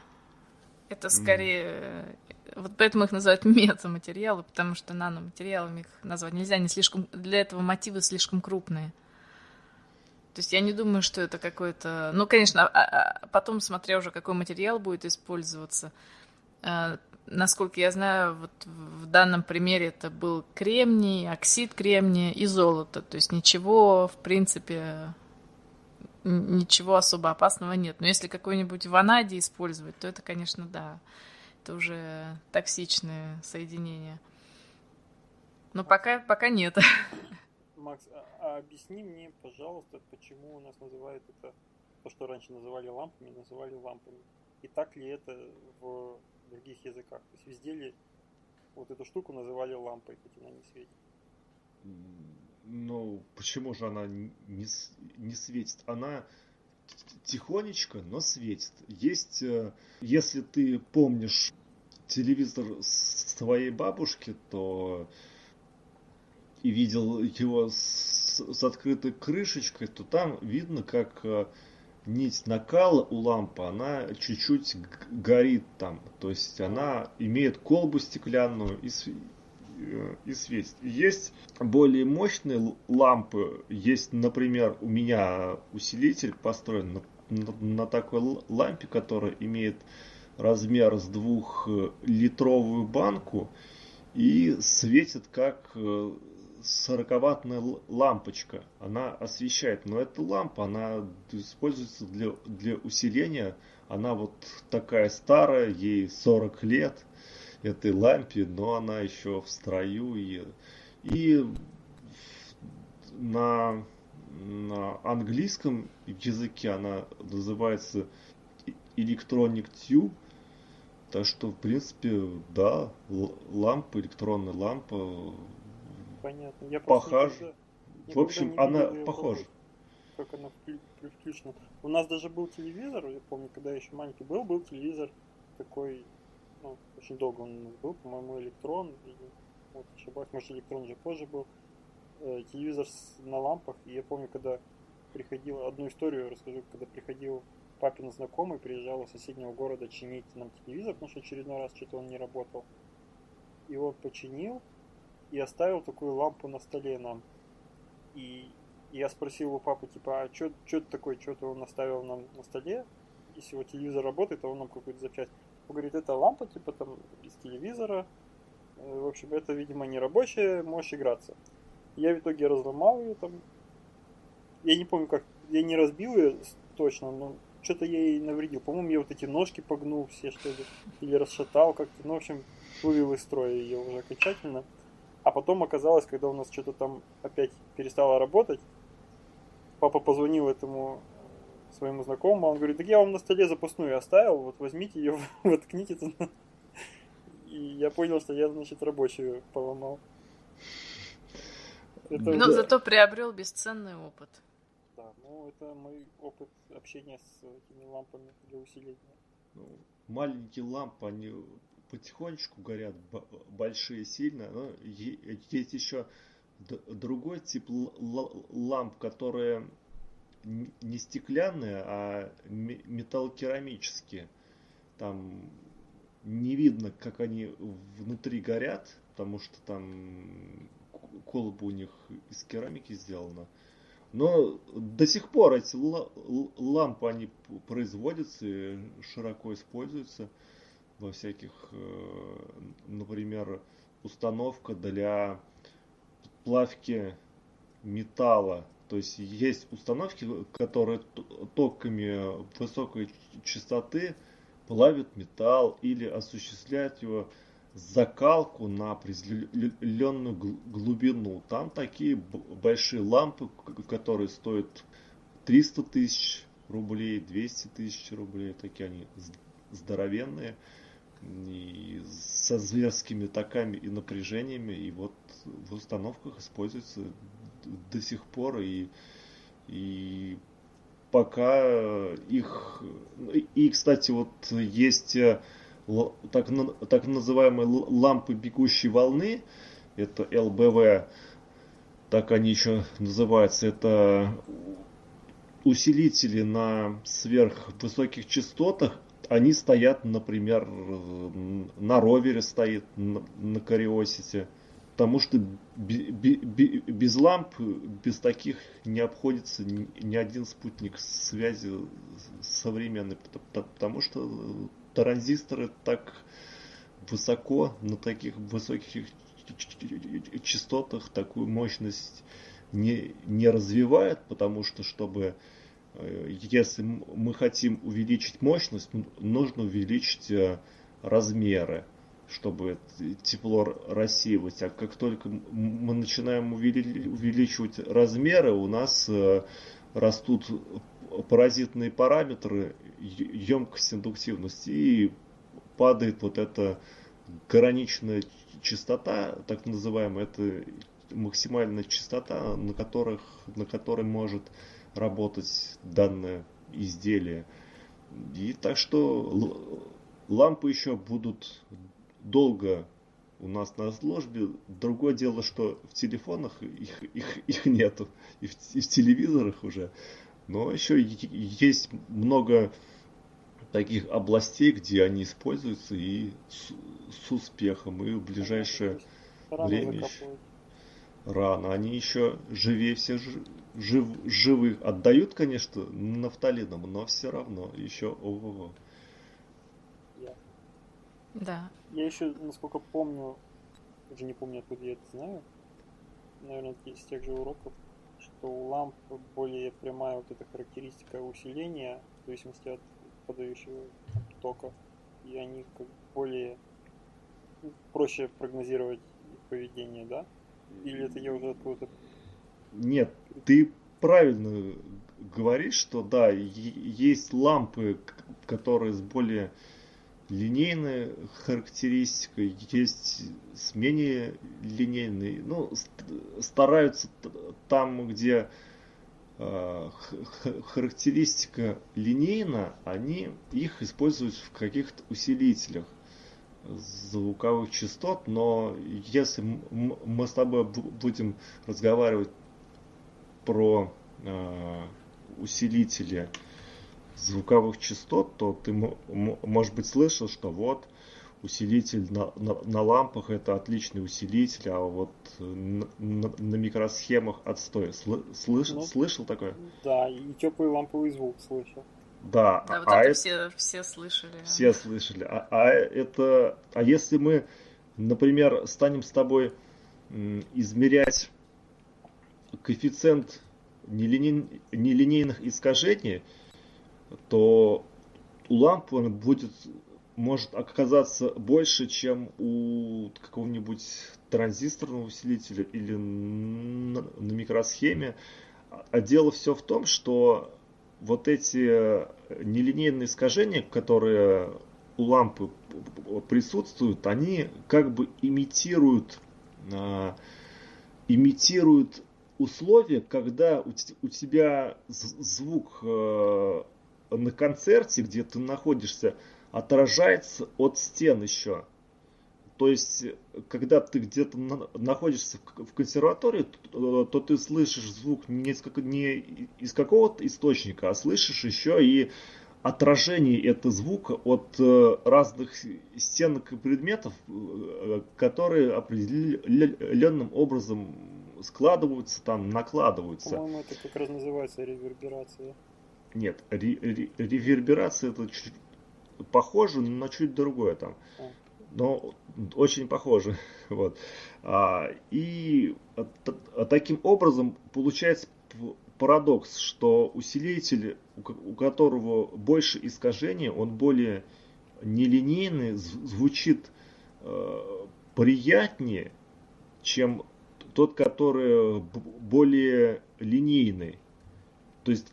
Это скорее... Mm. Вот поэтому их называют метаматериалы, потому что наноматериалами их назвать нельзя, они слишком... Для этого мотивы слишком крупные. То есть я не думаю, что это какой-то... Ну, конечно, а, а потом, смотря уже, какой материал будет использоваться, э, насколько я знаю, вот в данном примере это был кремний, оксид кремния и золото. То есть ничего, в принципе, ничего особо опасного нет. Но если какой-нибудь ванадий использовать, то это, конечно, да, это уже токсичные соединения. Но пока, пока нет. Макс, а, а объясни мне, пожалуйста, почему у нас называют это, то, что раньше называли лампами, называли лампами. И так ли это в других языках? То есть везде ли вот эту штуку называли лампой, хоть она не светит? Ну, почему же она не, не светит? Она тихонечко, но светит. Есть, э, если ты помнишь телевизор своей бабушки, то и видел его с, с открытой крышечкой, то там видно, как э, нить накала у лампы, она чуть-чуть горит там. То есть она имеет колбу стеклянную и, э, и светит. Есть более мощные лампы. Есть, например, у меня усилитель построен на, на, на такой лампе, которая имеет размер с двухлитровую банку и светит как э, 40-ваттная лампочка, она освещает, но эта лампа, она используется для, для усиления, она вот такая старая, ей 40 лет, этой лампе, но она еще в строю. И, и на, на английском языке она называется Electronic Tube, так что, в принципе, да, лампа, электронная лампа понятно. Я похожа. В общем, она похожа. Как она включена. У нас даже был телевизор, я помню, когда я еще маленький был, был телевизор такой, ну, очень долго он был, по-моему, электрон, или, вот, ошибаюсь, может, электрон уже позже был. Э, телевизор с, на лампах, и я помню, когда приходил, одну историю расскажу, когда приходил папин знакомый, приезжал из соседнего города чинить нам телевизор, потому что очередной раз что-то он не работал. И вот починил, и оставил такую лампу на столе нам. И, я спросил у папы, типа, а что это такое, что-то он оставил нам на столе, если его телевизор работает, то он нам какую-то запчасть. Он говорит, это лампа, типа, там, из телевизора, э, в общем, это, видимо, не рабочая, можешь играться. Я в итоге разломал ее там. Я не помню, как. Я не разбил ее точно, но что-то я ей навредил. По-моему, я вот эти ножки погнул все, что ли, или расшатал как-то. Ну, в общем, вывел из строя ее уже окончательно. А потом оказалось, когда у нас что-то там опять перестало работать, папа позвонил этому своему знакомому, он говорит, так я вам на столе запасную оставил, вот возьмите ее, воткните туда. И я понял, что я, значит, рабочую поломал. Это, Но да. зато приобрел бесценный опыт. Да, ну это мой опыт общения с этими лампами для усиления. Ну, маленькие лампы, они потихонечку горят большие сильно. Но есть еще другой тип ламп, которые не стеклянные, а металлокерамические. Там не видно, как они внутри горят, потому что там колба у них из керамики сделана. Но до сих пор эти лампы, они производятся и широко используются во всяких, э, например, установка для плавки металла. То есть есть установки, которые токами высокой частоты плавят металл или осуществляют его закалку на определенную глубину. Там такие большие лампы, которые стоят 300 тысяч рублей, 200 тысяч рублей, такие они здоровенные и со зверскими токами и напряжениями, и вот в установках используется до сих пор, и, и пока их... И, кстати, вот есть э, так, так называемые лампы бегущей волны, это ЛБВ, так они еще называются, это усилители на сверхвысоких частотах, они стоят, например, на ровере стоит, на, на Curiosity. Потому что без ламп, без таких не обходится ни один спутник связи современный. Потому что транзисторы так высоко, на таких высоких частотах такую мощность не, не развивает, потому что чтобы если мы хотим увеличить мощность, нужно увеличить э, размеры чтобы тепло рассеивать. А как только мы начинаем увеличивать размеры, у нас э, растут паразитные параметры, емкость, индуктивность, и падает вот эта граничная частота, так называемая, это максимальная частота, на, которых, на которой может работать данное изделие. И так что лампы еще будут долго у нас на службе. Другое дело, что в телефонах их, их, их нету, и в, и в телевизорах уже. Но еще есть много таких областей, где они используются и с, с успехом, и в ближайшее рано время еще рано. Они еще живее всех жив, живых. Отдают, конечно, нафталином, но все равно еще ого-го. Да. Я еще, насколько помню, уже не помню, откуда я это знаю, наверное, из тех же уроков, что у ламп более прямая вот эта характеристика усиления, в зависимости от подающего тока, и они как более ну, проще прогнозировать их поведение, да? Или это я уже откуда-то... Нет, ты правильно говоришь, что да, есть лампы, которые с более линейная характеристика, есть с менее линейной. Ну, стараются там, где э, характеристика линейна, они их используют в каких-то усилителях звуковых частот, но если мы с тобой будем разговаривать про э, усилители, звуковых частот, то ты, может быть, слышал, что вот усилитель на, на, на лампах это отличный усилитель, а вот на, на, на микросхемах отстой. Слыш, ну, слышал такое? Да, и теплый ламповый звук слышал. Да, да вот а это, это все, все слышали. Все слышали. А, а это, а если мы, например, станем с тобой измерять коэффициент нелиней, нелинейных искажений, то у лампы он будет, может оказаться больше, чем у какого-нибудь транзисторного усилителя или на, на микросхеме. А дело все в том, что вот эти нелинейные искажения, которые у лампы присутствуют, они как бы имитируют, а, имитируют условия, когда у, у тебя звук а, на концерте, где ты находишься, отражается от стен еще. То есть, когда ты где-то на, находишься в, в консерватории, то, то ты слышишь звук не из, не из какого-то источника, а слышишь еще и отражение этого звука от э, разных стенок и предметов, э, которые определенным образом складываются, там накладываются. По-моему, это как раз называется реверберация. Нет, реверберация это чуть похоже, но чуть другое там. Но очень похоже. Вот. А, и а, а, таким образом получается парадокс, что усилитель, у, у которого больше искажений, он более нелинейный, звучит э, приятнее, чем тот, который более линейный. То есть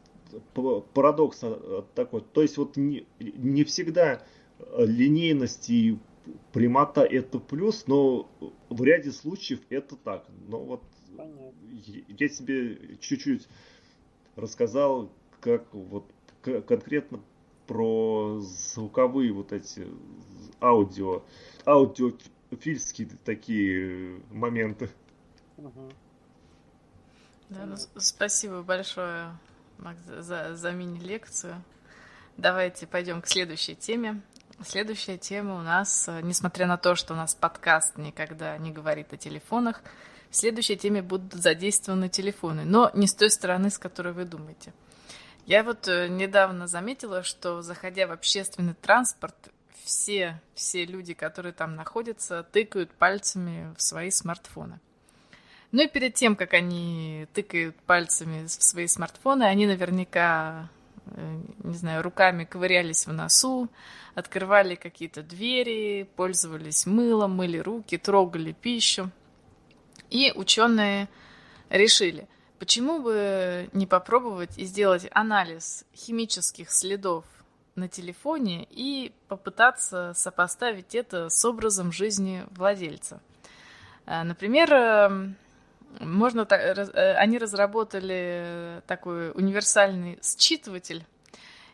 парадокс а, такой. То есть вот не, не всегда линейность и прямота это плюс, но в ряде случаев это так. Но вот Понятно. я тебе чуть-чуть рассказал, как вот конкретно про звуковые вот эти аудио, аудиофильские такие моменты. Угу. Да, ну, спасибо большое, Макс, за, за мини-лекцию. Давайте пойдем к следующей теме. Следующая тема у нас, э, несмотря на то, что у нас подкаст никогда не говорит о телефонах, в следующей теме будут задействованы телефоны, но не с той стороны, с которой вы думаете. Я вот э, недавно заметила, что заходя в общественный транспорт, все, все люди, которые там находятся, тыкают пальцами в свои смартфоны. Ну и перед тем, как они тыкают пальцами в свои смартфоны, они наверняка, э, не знаю, руками ковырялись в носу, открывали какие-то двери, пользовались мылом, мыли руки, трогали пищу. И ученые решили, почему бы не попробовать и сделать анализ химических следов на телефоне и попытаться сопоставить это с образом жизни владельца. Э, например, эм, можно, э, они разработали такой универсальный считыватель,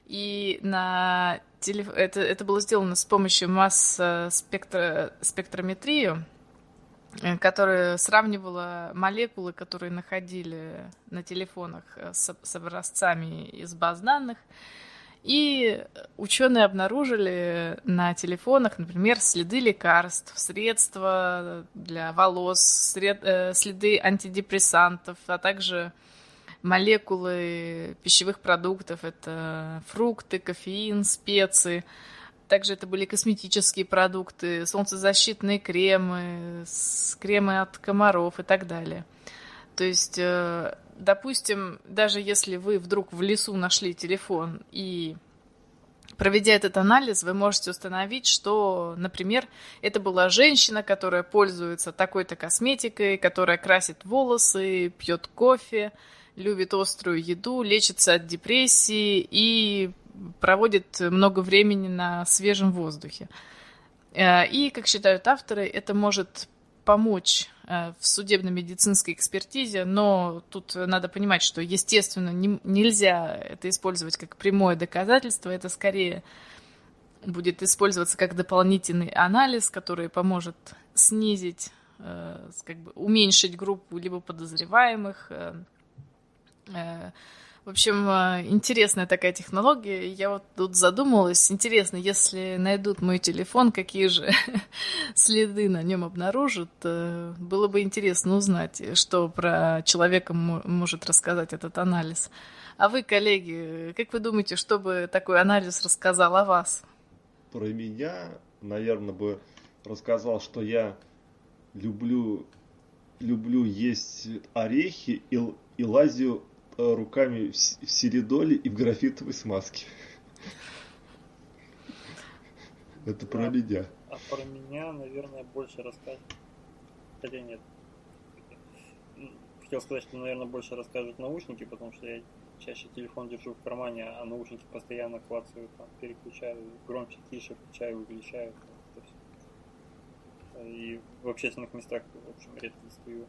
и на телеф... это, это было сделано с помощью масс-спектрометрии, спектрометрию, э, которая сравнивала молекулы, которые находили на телефонах с, с образцами из баз данных, и ученые обнаружили на телефонах, например, следы лекарств, средства для волос, сред... Э, следы антидепрессантов, а также молекулы пищевых продуктов. Это фрукты, кофеин, специи. Также это были косметические продукты, солнцезащитные кремы, кремы от комаров и так далее. То есть э, допустим, даже если вы вдруг в лесу нашли телефон и Проведя этот анализ, вы можете установить, что, например, это была женщина, которая пользуется такой-то косметикой, которая красит волосы, пьет кофе, любит острую еду, лечится от депрессии и проводит много времени на свежем воздухе. Э, и, как считают авторы, это может помочь в судебно-медицинской экспертизе, но тут надо понимать, что, естественно, не, нельзя это использовать как прямое доказательство, это скорее будет использоваться как дополнительный анализ, который поможет снизить, э, как бы уменьшить группу либо подозреваемых, э, в общем, э, интересная такая технология. Я вот тут задумалась. Интересно, если найдут мой телефон, какие же следы на нем обнаружат. Э, было бы интересно узнать, что про человека может рассказать этот анализ. А вы, коллеги, как вы думаете, что бы такой анализ рассказал о вас? Про меня, наверное, бы рассказал, что я люблю, люблю есть орехи и, и лазю Э, руками в середоле и в графитовой смазке. Это про меня. А про меня, наверное, больше расскажет. Хотя нет. Хотел сказать, что, наверное, больше расскажут наушники, потому что я чаще телефон держу в кармане, а наушники постоянно клацаю, там, переключаю, громче, тише, включаю, выключаю. И в общественных местах, в общем, редко достаю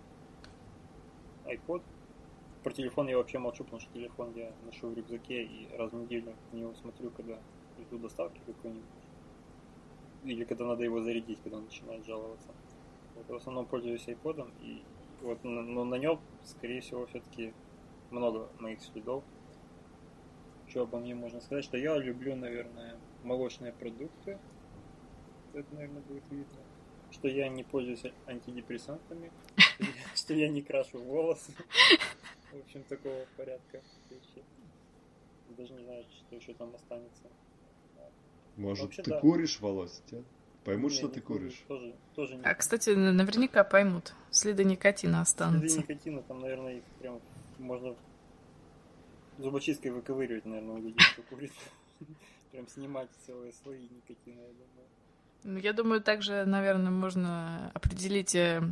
iPod, про телефон я вообще молчу, потому что телефон я ношу в рюкзаке и раз в неделю на него смотрю, когда жду доставки какой-нибудь. Или когда надо его зарядить, когда он начинает жаловаться. Вот, в основном пользуюсь iPod, и вот, но на нем, скорее всего, все-таки много моих следов. Что обо мне можно сказать? Что я люблю, наверное, молочные продукты. Это, наверное, будет видно. Что я не пользуюсь антидепрессантами. Что я не крашу волосы. В общем, такого порядка вещи. Даже не знаю, что еще там останется. Может, Вообще, ты да. куришь, Володь? Поймут, не, что не ты куришь. Тоже, тоже не а, кстати, наверняка поймут. Следы никотина останутся. Следы никотина, там, наверное, их прям можно зубочисткой выковыривать, наверное, у людей, кто курит. Прям снимать целые слои никотина, я думаю. Ну, я думаю, также, наверное, можно определить э,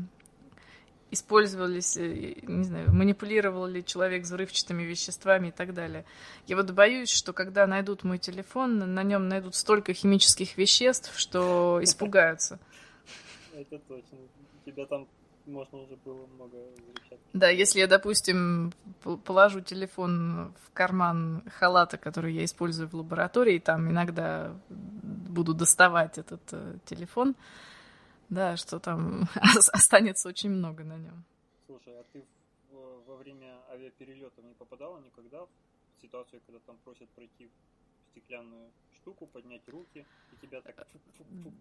использовались, э, не знаю, манипулировал ли человек взрывчатыми веществами и так далее. Я вот боюсь, что когда найдут мой телефон, на нем найдут столько химических веществ, что испугаются. Это точно. Тебя там можно уже было много взрывчатки. Да, если я, допустим, положу телефон в карман халата, который я использую в лаборатории, там иногда буду доставать этот э, телефон, да, что там останется очень много на нем. Слушай, а ты во время авиаперелетов не попадала никогда в ситуацию, когда там просят пройти стеклянную штуку, поднять руки, и тебя так...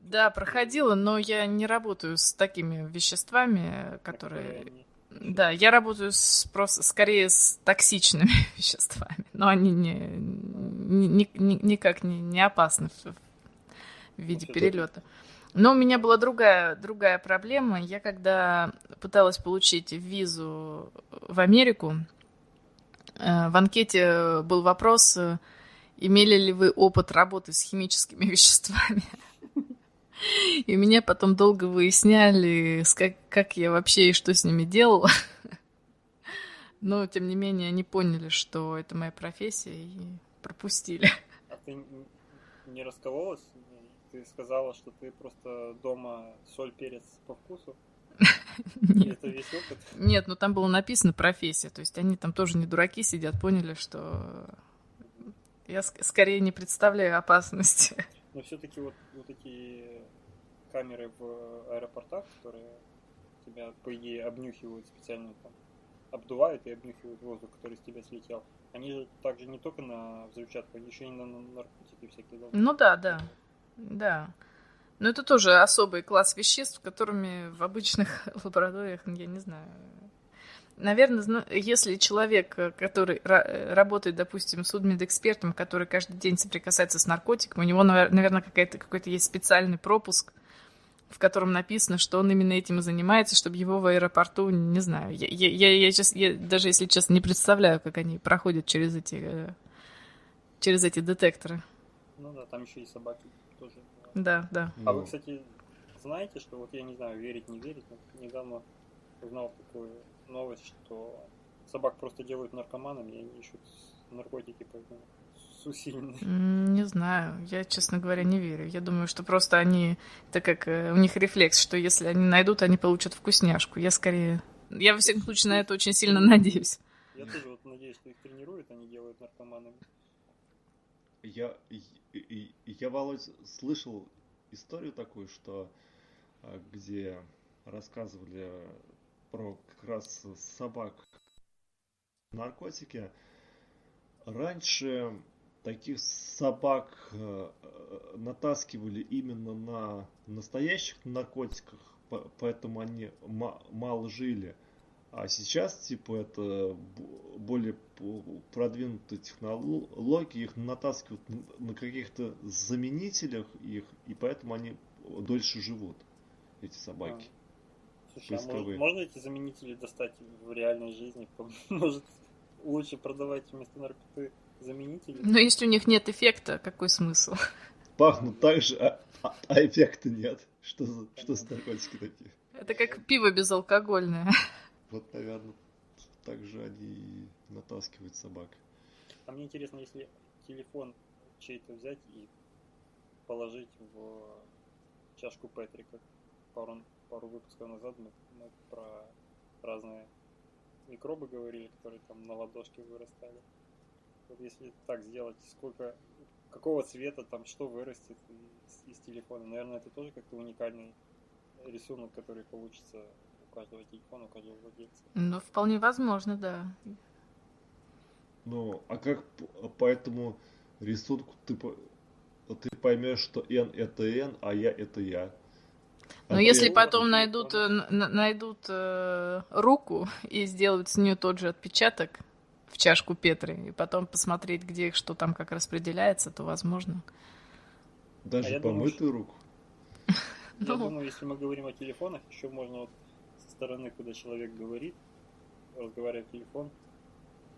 Да, проходила, но я не работаю с такими веществами, которые... да, я работаю с, просто скорее с токсичными веществами, но они не, не, не, никак не, не опасны в, в виде перелета. Но у меня была другая, другая проблема. Я когда пыталась получить визу в Америку, э, в анкете был вопрос, э, имели ли вы опыт работы с химическими веществами. И меня потом долго выясняли, как, я вообще и что с ними делала. Но, тем не менее, они поняли, что это моя профессия, и пропустили. А ты не раскололась? Ты сказала, что ты просто дома соль, перец по вкусу? Нет. Это весь опыт? Нет, ну там было написано профессия, то есть они там тоже не дураки сидят, поняли, что я скорее не представляю опасности. Но все-таки вот, вот эти камеры в аэропортах, которые тебя, по идее, обнюхивают специально там, обдувают и обнюхивают воздух, который с тебя слетел. Они же также не только на взрывчатку, они еще и на наркотики всякие должны. Ну да, да. Да. Но это тоже особый класс веществ, которыми в обычных лабораториях, я не знаю, Наверное, если человек, э, который э, работает, допустим, судмедэкспертом, который каждый день соприкасается с наркотиком, у него, наверное, какой-то какой-то есть специальный пропуск, в котором написано, что он именно этим и занимается, чтобы его в аэропорту, не знаю, я, я, я, я, сейчас, я даже, если честно, не представляю, как они проходят через эти, э, через эти детекторы. Ну да, там еще и собаки тоже. Да, да. А вы, кстати, знаете, что вот я не знаю, верить, не верить, но недавно узнал такую новость, что собак просто делают наркоманами, и они ищут наркотики, поэтому с усиленной. Не знаю, я, честно говоря, не верю. Я думаю, что просто они, так как э, у них рефлекс, что если они найдут, они получат вкусняшку. Я скорее... Я, во всяком случае, на это очень сильно надеюсь. Я тоже вот надеюсь, что их тренируют, они делают наркоманами. Я, я, я, Володь, слышал историю такую, что а, где рассказывали про как раз собак наркотики. Раньше таких собак э, натаскивали именно на настоящих наркотиках, поэтому они мало жили. А сейчас, типа, это более продвинутые технологии, их натаскивают на каких-то заменителях их, и поэтому они дольше живут, эти собаки. Слушай, а может, можно эти заменители достать в реальной жизни? Может, лучше продавать вместо наркоты заменители? Но если у них нет эффекта, какой смысл? Пахнут так же, а, а, а эффекта нет. Что за, что за наркотики такие? Это как пиво безалкогольное. Вот, наверное, так же они натаскивают собак. А мне интересно, если телефон чей-то взять и положить в чашку Петри, как пару пару выпусков назад мы, мы про разные микробы говорили, которые там на ладошке вырастали. Вот если так сделать, сколько, какого цвета там что вырастет из, из телефона, наверное, это тоже как-то уникальный рисунок, который получится каждого телефона, у каждого владельца. Ну, вполне возможно, да. Ну, а как по этому рисунку ты, ты поймешь, что N это N, а я это я? Но если потом найдут, э, найдут э, руку и сделают с нее тот же отпечаток в чашку Петры, и потом посмотреть, где что там как распределяется, то возможно. Даже а помытую думаю, руку? Я ну... думаю, если мы говорим о телефонах, еще можно стороны, когда человек говорит, разговаривая в телефон,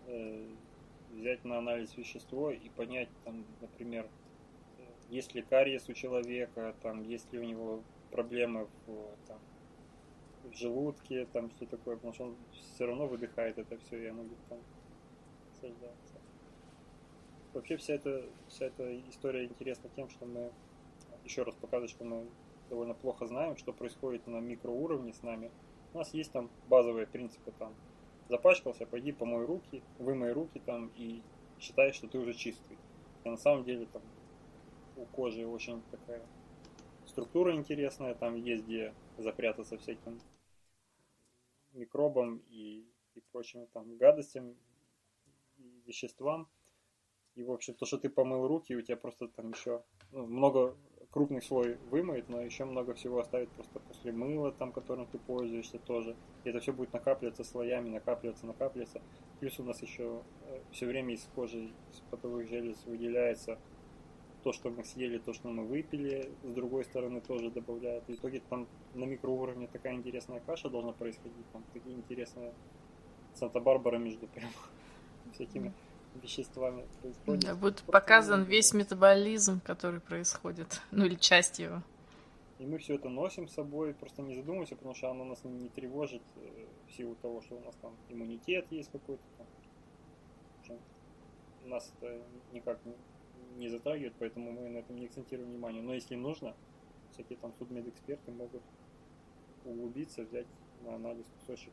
э, взять на анализ вещество и понять, там, например, есть ли кариес у человека, там, есть ли у него проблемы в, там, в желудке, там все такое, потому что он все равно выдыхает это все, и оно будет там осаждаться. Вообще вся эта, вся эта история интересна тем, что мы еще раз показывает, что мы довольно плохо знаем, что происходит на микроуровне с нами. У нас есть там базовые принципы там запачкался, пойди помой руки, вымой руки там и считай, что ты уже чистый. И на самом деле там у кожи очень такая структура интересная, там есть где запрятаться всяким микробам и и прочим там гадостям и веществам. И, в общем, то, что ты помыл руки, у тебя просто там еще ну, много крупный слой вымоет, но еще много всего оставит просто после мыла, там, которым ты пользуешься тоже. И это все будет накапливаться слоями, накапливаться, накапливаться. Плюс у нас еще э, все время из кожи, из потовых желез выделяется то, что мы съели, то, что мы выпили, с другой стороны тоже добавляют. В итоге там на микроуровне такая интересная каша должна происходить, там такие интересные Санта-Барбара между прям всякими веществами происходит. Да, будет показан весь метаболизм, который происходит, ну или часть его. И мы все это носим с собой, просто не задумываемся, потому что оно нас не тревожит э, в силу того, что у нас там иммунитет есть какой-то. Там. Нас это никак не, затрагивает, поэтому мы на этом не акцентируем внимание. Но если нужно, всякие там судмедэксперты могут углубиться, взять на анализ кусочек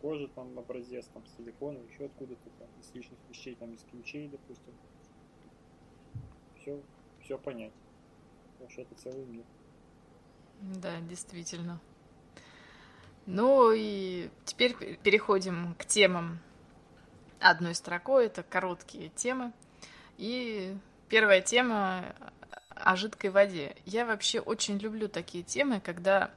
кожи там образец, там, силикона, еще откуда-то, там, из личных вещей, там, из ключей, допустим. Все, все понять. Потому что это целый мир. Да, действительно. Ну и теперь переходим к темам одной строкой. Это короткие темы. И первая тема о жидкой воде. Я вообще очень люблю такие темы, когда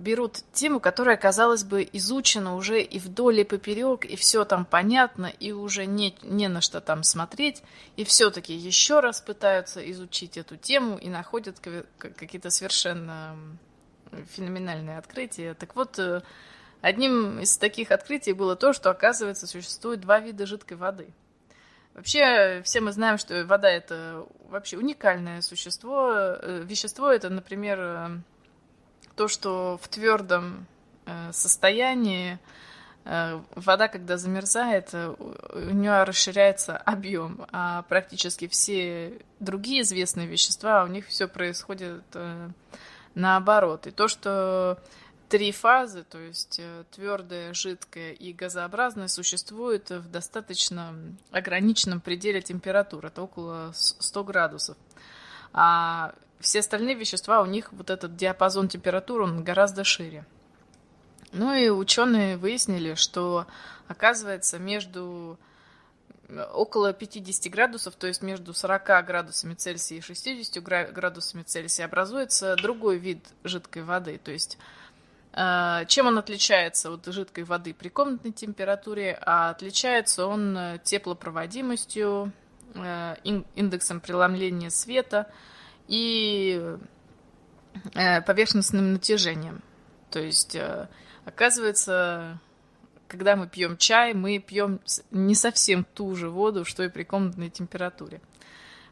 берут тему, которая, казалось бы, изучена уже и вдоль, и поперек, и все там понятно, и уже не, не на что там смотреть, и все-таки еще раз пытаются изучить эту тему и находят какие-то совершенно феноменальные открытия. Так вот, э, одним из таких открытий было то, что, оказывается, существует два вида жидкой воды – Вообще, все мы знаем, что вода это вообще уникальное существо. Э, вещество это, например, э, то, что в твердом э, состоянии вода, когда замерзает, у нее расширяется объем, а практически все другие известные вещества, у них все происходит наоборот. И то, что три фазы, то есть э, твердая, жидкая и газообразная, существуют в достаточно ограниченном пределе температуры, это около 100 градусов. А все остальные вещества, у них вот этот диапазон температуры, он гораздо шире. Ну и ученые выяснили, что оказывается между э, около 50 градусов, то есть между 40 градусами Цельсия и 60 градусами Цельсия образуется другой вид жидкой воды, то есть Э, чем он отличается от жидкой воды при комнатной температуре? А отличается он э, теплопроводимостью, индексом преломления света и поверхностным натяжением. То есть, оказывается, когда мы пьем чай, мы пьем не совсем ту же воду, что и при комнатной температуре.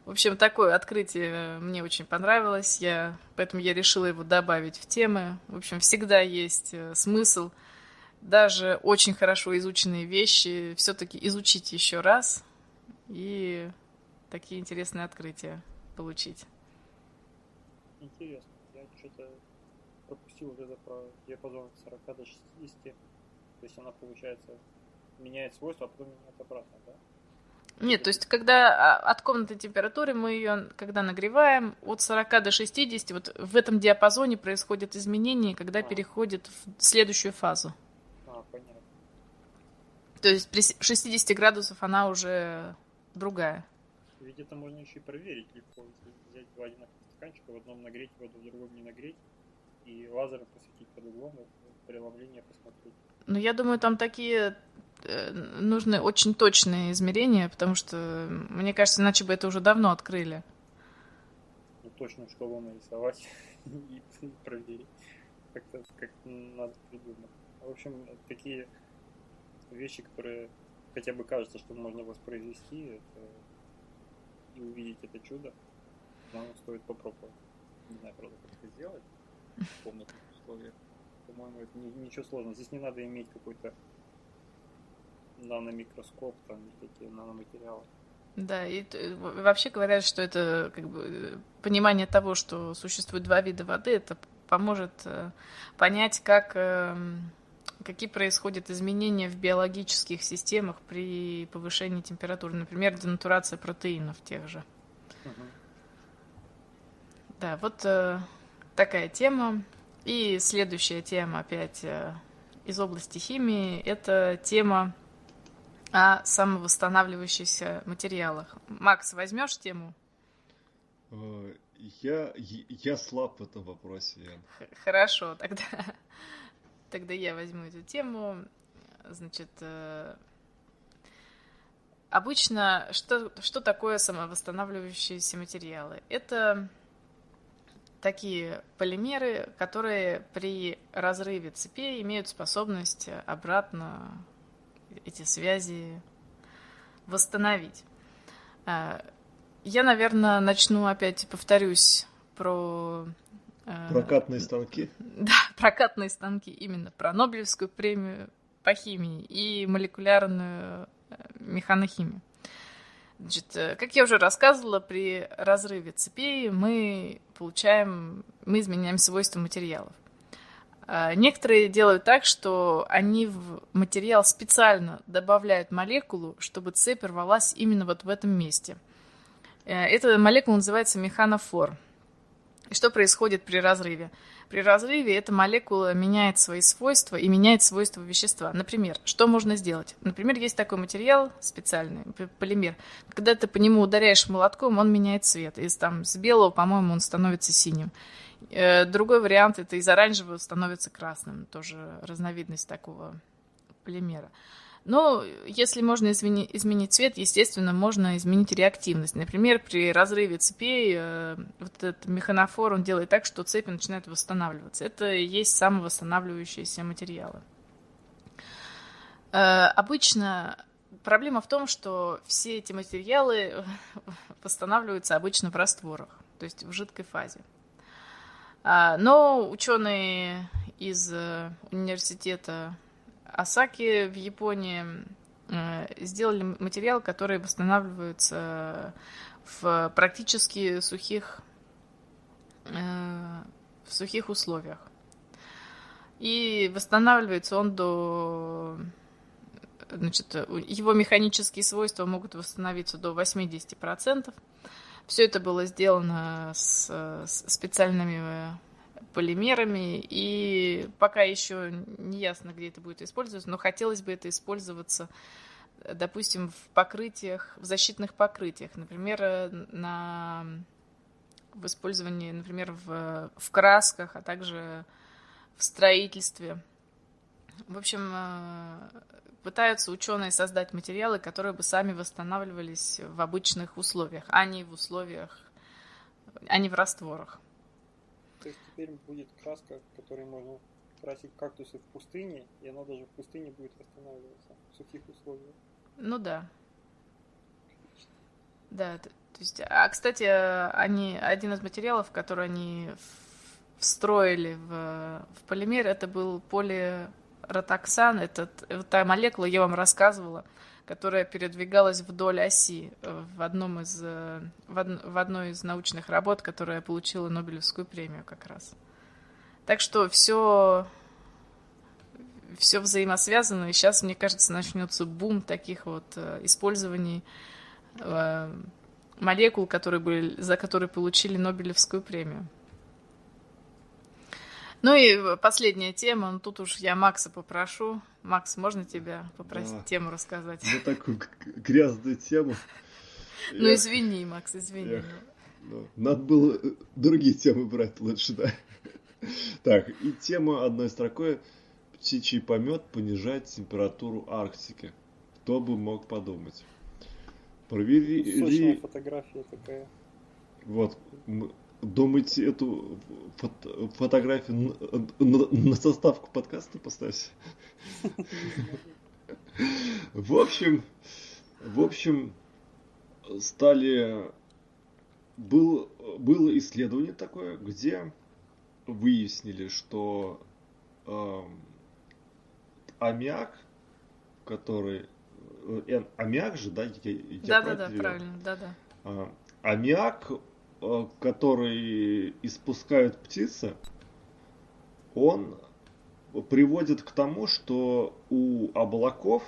В общем, такое открытие мне очень понравилось, я, поэтому я решила его добавить в темы. В общем, всегда есть э, смысл даже очень хорошо изученные вещи все-таки изучить еще раз и такие интересные открытия получить. Интересно. Я что-то пропустил вот это про диапазон от 40 до 60. То есть она, получается, меняет свойства, а потом меняет обратно, да? Нет, то есть когда а, от комнатной температуры мы ее, когда нагреваем, от 40 до 60, вот в этом диапазоне происходят изменения, когда а. переходит в следующую фазу. А, понятно. То есть при 60 градусов она уже другая. Ведь это можно еще и проверить легко, если взять два одинаковых стаканчика, в одном нагреть воду, в другом не нагреть, и лазеры посветить под углом, преломление посмотреть. Ну, я думаю, там такие Э, нужны очень точные измерения, потому что, мне кажется, иначе бы это уже давно открыли. Ну, точную шкалу нарисовать и проверить. Как-то как надо придумать. В общем, такие вещи, которые хотя бы кажется, что можно воспроизвести это... и увидеть это чудо, но стоит попробовать. Не знаю, правда, как это сделать в комнатных условиях. По-моему, это ничего сложного. Здесь не надо иметь какой-то наномикроскоп, там такие наноматериалы. Да, и вообще говорят, что это как бы понимание того, что существует два вида воды, это поможет э, понять, как, эм, какие происходят изменения в биологических системах при повышении температуры. Например, денатурация протеинов тех же. Угу. Да, вот э, такая тема. И следующая тема опять э, из области химии. Это тема о самовосстанавливающихся материалах. Макс, возьмешь тему? Э, я, я слаб в этом вопросе. Хорошо, тогда, тогда я возьму эту тему. Значит, э, обычно что, что такое самовосстанавливающиеся материалы? Это такие полимеры, которые при разрыве цепей имеют способность обратно эти связи восстановить. А, я, наверное, начну опять, повторюсь, про... Э, прокатные станки? Да, прокатные станки, именно про Нобелевскую премию по химии и молекулярную э, механохимию. Значит, э, как я уже рассказывала, при разрыве цепей мы получаем, мы изменяем свойства материалов. А, некоторые делают так, что они в материал специально добавляют молекулу, чтобы цепь рвалась именно вот в этом месте. Э, эта молекула называется механофор. И что происходит при разрыве? При разрыве эта молекула меняет свои свойства и меняет свойства вещества. Например, что можно сделать? Например, есть такой материал специальный, полимер. Когда ты по нему ударяешь молотком, он меняет цвет. Из, там, с белого, по-моему, он становится синим. Э, другой вариант это из оранжевого становится красным. Тоже разновидность такого полимера. Но если можно измени, изменить цвет, естественно, можно изменить реактивность. Например, при разрыве цепей э, вот этот механофор, он делает так, что цепи начинают восстанавливаться. Это и есть самовосстанавливающиеся материалы. Э, обычно проблема в том, что все эти материалы восстанавливаются обычно в растворах, то есть в жидкой фазе. А, но ученые из э, университета Асаки в Японии э, сделали материал, который восстанавливается в практически сухих, э, в сухих условиях. И восстанавливается он до... Значит, его механические свойства могут восстановиться до 80%. Все это было сделано с специальными полимерами, и пока еще не ясно, где это будет использоваться, но хотелось бы это использоваться, допустим, в покрытиях, в защитных покрытиях, например, на, в использовании, например, в, в красках, а также в строительстве. В общем, э, пытаются ученые создать материалы, которые бы сами восстанавливались в обычных условиях, а не в условиях, а не в растворах. То есть теперь будет краска, которой можно красить кактусы в пустыне, и она даже в пустыне будет восстанавливаться в сухих условиях. Ну да. Да, то, то есть, а кстати, они один из материалов, который они встроили в, в полимер, это был полиротоксан, это та молекула, я вам рассказывала, которая передвигалась вдоль оси э, в, одном из, э, в, од, в одной из научных работ, которая получила Нобелевскую премию как раз. Так что все, все взаимосвязано, и сейчас, мне кажется, начнется бум таких вот э, использований молекул, которые были, за которые получили Нобелевскую премию. Ну и последняя тема, ну тут уж я Макса попрошу. Макс, можно тебя попросить а, тему рассказать? Ну такую грязную тему. Ну извини, Макс, извини. Ну, надо было э, другие темы брать лучше, да. Так, и тема одной строкой «Птичий помет понижает температуру Арктики». Кто бы мог подумать. Провели... фотография такая. Вот, Думаете, эту фото фотографию на, на, составку подкаста поставить? В общем, в общем, стали... Был, было исследование такое, где выяснили, что э, аммиак, который... Э, аммиак же, да? Я, я да, да, да, правильно, да, да. А, аммиак Э, который испускают птицы, он приводит к тому, что у облаков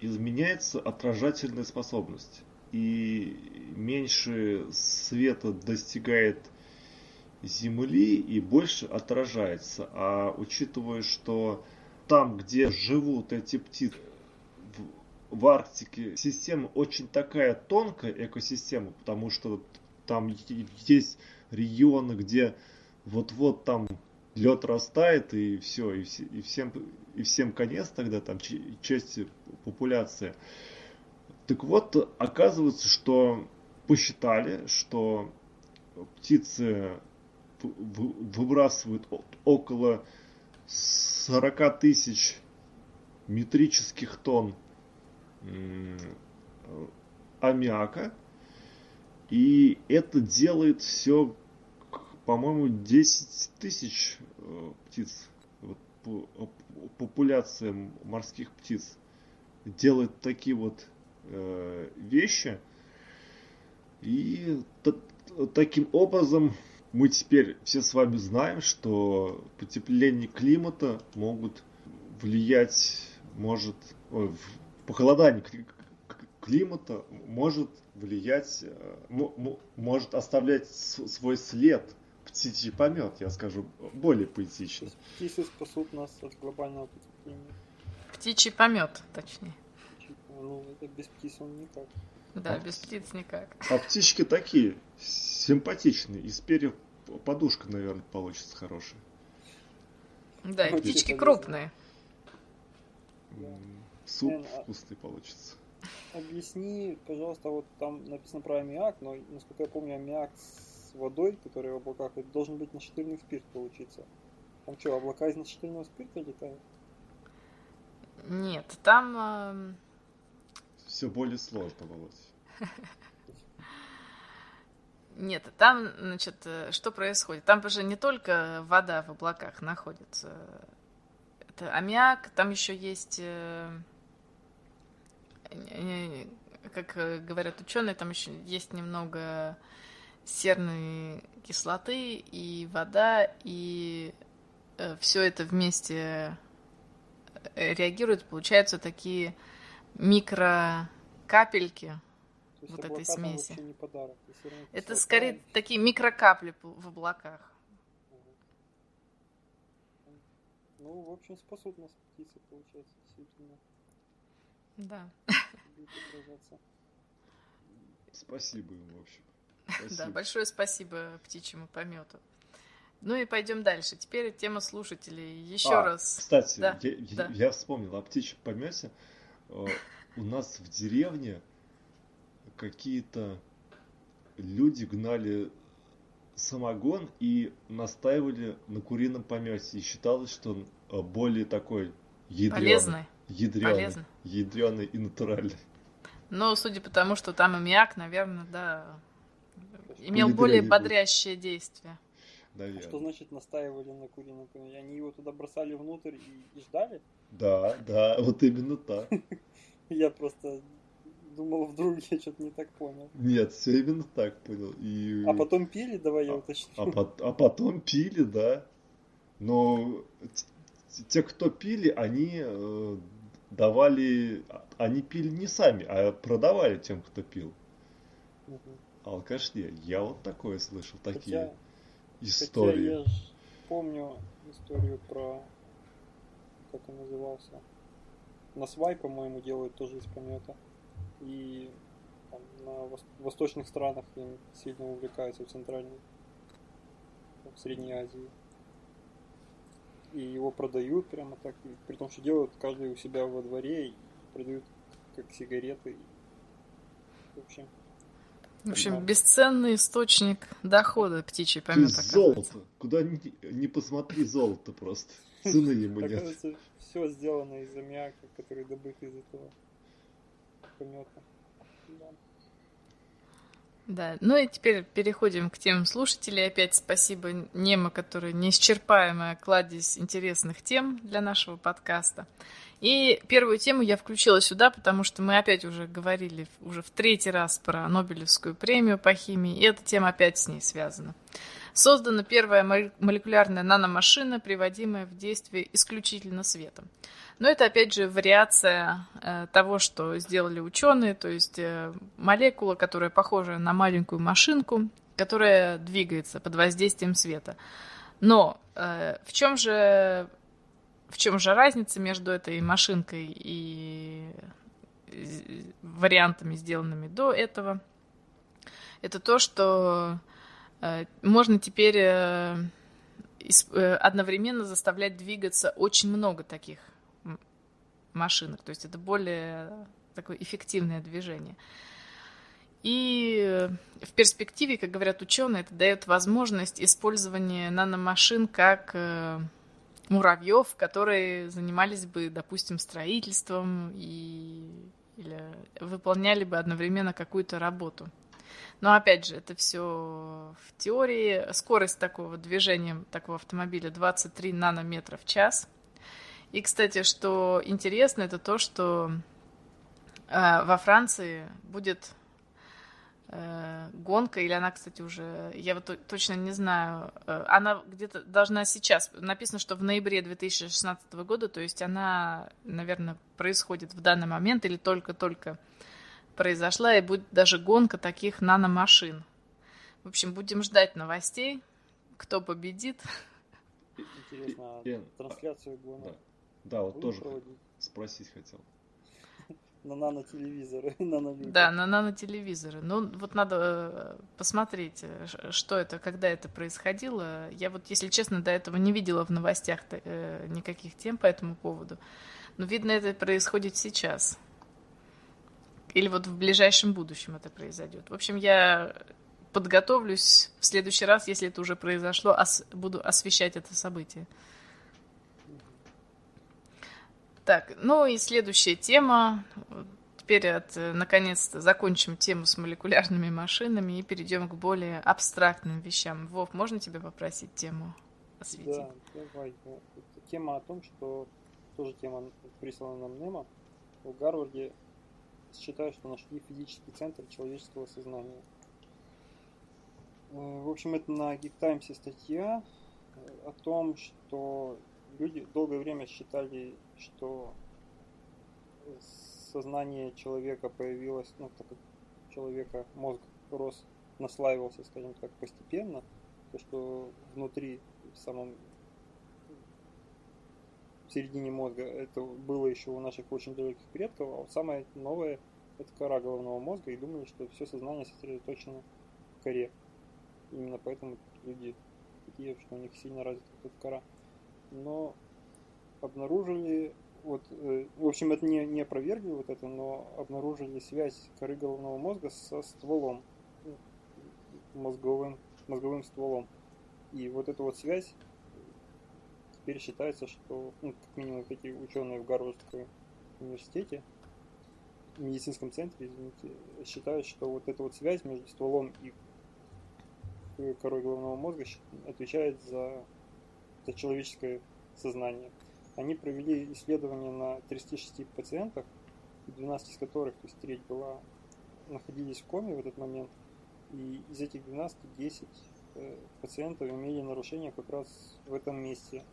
изменяется отражательная способность. И меньше света достигает Земли и больше отражается. А учитывая, что там, где живут эти птицы, в, в Арктике, система очень такая тонкая экосистема, потому что там есть регионы, где вот-вот там лед растает и все, и, все, и всем и всем конец тогда там части популяции. Так вот, оказывается, что посчитали, что птицы выбрасывают около 40 тысяч метрических тонн аммиака. И это делает все, по-моему, 10 тысяч э, птиц. Популяция морских птиц делает такие вот э, вещи. И таким образом мы теперь все с вами знаем, что потепление климата могут влиять, может, ой, похолодание климата может влиять, э, может оставлять свой след птичий помет, я скажу более поэтично. Птицы спасут нас от глобального потепления. Птичий помет, точнее. Ну, это без птиц он никак. Да, без птиц никак. А птички такие, симпатичные. Из перьев подушка, наверное, получится хорошая. Да, и птички крупные. Суп а вкусный получится. Объясни, пожалуйста, вот там написано про аммиак, но, насколько я помню, аммиак с водой, который в облаках, это должен быть нечетырный спирт получиться. Там что, облака из нечетырного спирта летают? Нет, там все более сложно, Володь. Нет, там, значит, э, что происходит? Там же не только вода в облаках находится. Это аммиак, там еще есть, э, как говорят ученые, там еще есть немного серной кислоты и вода, и э, все это вместе реагирует, получаются такие микрокапельки вот этой смеси. Не подарок, Это скорее такие микрокапли в облаках. Ну, в общем, нас птицы, получается, действительно. Да. Спасибо им, в общем. Спасибо. Да, большое спасибо птичьему помету. Ну и пойдем дальше. Теперь тема слушателей. Еще а, раз. Кстати, да, я, да. я вспомнил о птичьем помете. Э, у нас в деревне какие-то люди гнали самогон и настаивали на курином помете. И считалось, что он э, более такой ядреный. Полезный. Ядреный, Полезный. Ядреный и натуральный. Ну, судя по тому, что там аммиак, наверное, да, имел более бодрящее действие. Наверное. Что значит настаивали на курином помете? Они его туда бросали внутрь и, и ждали? Да, да, вот именно так. Я просто думал, вдруг я что-то не так понял. Нет, все именно так понял. И... А потом пили, давай я а, уточню. А, а, а потом пили, да. Но те, кто пили, они э, давали, они пили не сами, а продавали тем, кто пил. Угу. Алкаш не. Я вот такое слышал, такие хотя, истории. Хотя я помню историю про, как он назывался, на свай, по-моему, делают тоже из помета. И там, на восточных странах им сильно увлекаются в центральной, в Средней Азии. И его продают прямо так, при том, что делают каждый у себя во дворе и продают как сигареты. В общем, в общем, бесценный источник дохода птичий помет. Золото. Куда ни, не посмотри, золото просто. Цены ему нет все сделано из аммиака, который добыт из этого помета. Да. Да, ну и теперь переходим к тем слушателей. Опять спасибо Нема, который неисчерпаемая кладезь интересных тем для нашего подкаста. И первую тему я включила сюда, потому что мы опять уже говорили уже в третий раз про Нобелевскую премию по химии, и эта тема опять с ней связана. Создана первая молекулярная наномашина, приводимая в действие исключительно светом. Но это, опять же, вариация э, того, что сделали ученые, то есть э, молекула, которая похожа на маленькую машинку, которая двигается под воздействием света. Но э, в чем же в чем же разница между этой машинкой и вариантами, сделанными до этого? Это то, что э, можно теперь э, э, одновременно заставлять двигаться очень много таких машинок. То есть это более такое эффективное движение. И в перспективе, как говорят ученые, это дает возможность использования наномашин как муравьев, которые занимались бы, допустим, строительством и или выполняли бы одновременно какую-то работу. Но опять же, это все в теории. Скорость такого движения, такого автомобиля 23 нанометра в час. И, кстати, что интересно, это то, что э, во Франции будет э, гонка, или она, кстати, уже, я вот точно не знаю, э, она где-то должна сейчас, написано, что в ноябре 2016 года, то есть она, наверное, происходит в данный момент или только-только произошла, и будет даже гонка таких наномашин. В общем, будем ждать новостей, кто победит. Интересно, а трансляцию гонок? Да, вот тоже проводить? спросить хотел. На нанотелевизоры. Да, на нанотелевизоры. Ну, вот надо э, посмотреть, что это, когда это происходило. Я вот, если честно, до этого не видела в новостях э, никаких тем по этому поводу. Но, видно, это происходит сейчас. Или вот в ближайшем будущем это произойдет. В общем, я подготовлюсь в следующий раз, если это уже произошло, ос- буду освещать это событие. Так, ну и следующая тема. Теперь от, наконец-то закончим тему с молекулярными машинами и перейдем к более абстрактным вещам. Вов, можно тебя попросить тему осветить? Да, давай. Тема о том, что тоже тема прислана нам Немо. В Гарварде считают, что нашли физический центр человеческого сознания. Э, в общем, это на Geek статья э, о том, что люди долгое время считали, что сознание человека появилось, ну, так как человека мозг рос, наслаивался, скажем так, постепенно, то, что внутри, в самом в середине мозга, это было еще у наших очень далеких предков, а вот самое новое это кора головного мозга, и думали, что все сознание сосредоточено в коре. Именно поэтому люди такие, что у них сильно развита эта кора но обнаружили, вот, э, в общем, это не, не опровергли вот это, но обнаружили связь коры головного мозга со стволом, мозговым, мозговым стволом. И вот эта вот связь теперь считается, что, ну, как минимум, эти ученые в Гарвардском университете, в медицинском центре, извините, считают, что вот эта вот связь между стволом и корой головного мозга отвечает за это человеческое сознание. Они провели исследование на 36 пациентах, 12 из которых, то есть треть была, находились в коме в этот момент. И из этих 12 10 э, пациентов имели нарушения как раз в этом месте.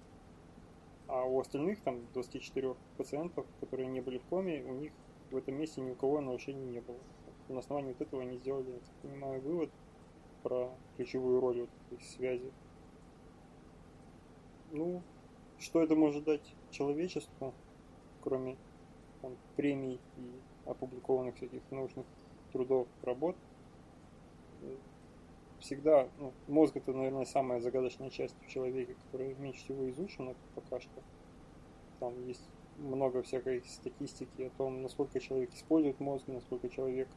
А у остальных, там, 24 пациентов, которые не были в коме, у них в этом месте ни у кого нарушений не было. На основании вот этого они сделали, я так понимаю, вывод про ключевую роль вот этой связи ну, что это может дать человечеству, кроме там, премий и опубликованных всяких научных трудов, работ? Всегда, ну, мозг это, наверное, самая загадочная часть в человеке, которая меньше всего изучена пока что. Там есть много всякой статистики о том, насколько человек использует мозг, насколько человек,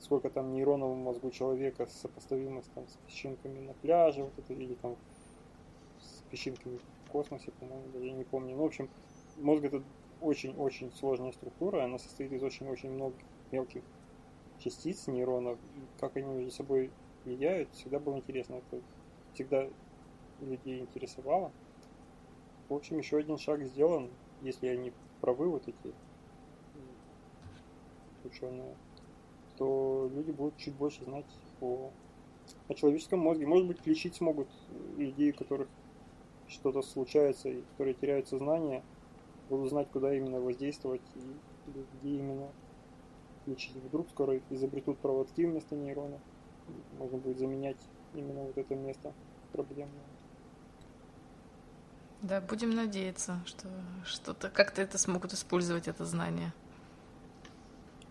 сколько там нейронов в мозгу человека сопоставимо с, там, с песчинками на пляже, вот это, или там песчинками в космосе, по-моему, даже не помню. Ну, в общем, мозг это очень-очень сложная структура, она состоит из очень-очень многих мелких частиц нейронов, и как они между собой влияют, всегда было интересно. Это всегда людей интересовало. В общем, еще один шаг сделан, если они правы, вот эти ученые, то люди будут чуть больше знать о, о человеческом мозге. Может быть, лечить смогут людей, у которых что-то случается, и которые теряют сознание, будут знать, куда именно воздействовать и где именно лечить. Вдруг скоро изобретут проводки вместо нейронов, можно будет заменять именно вот это место проблемное. Да, будем надеяться, что что-то как-то это смогут использовать это знание.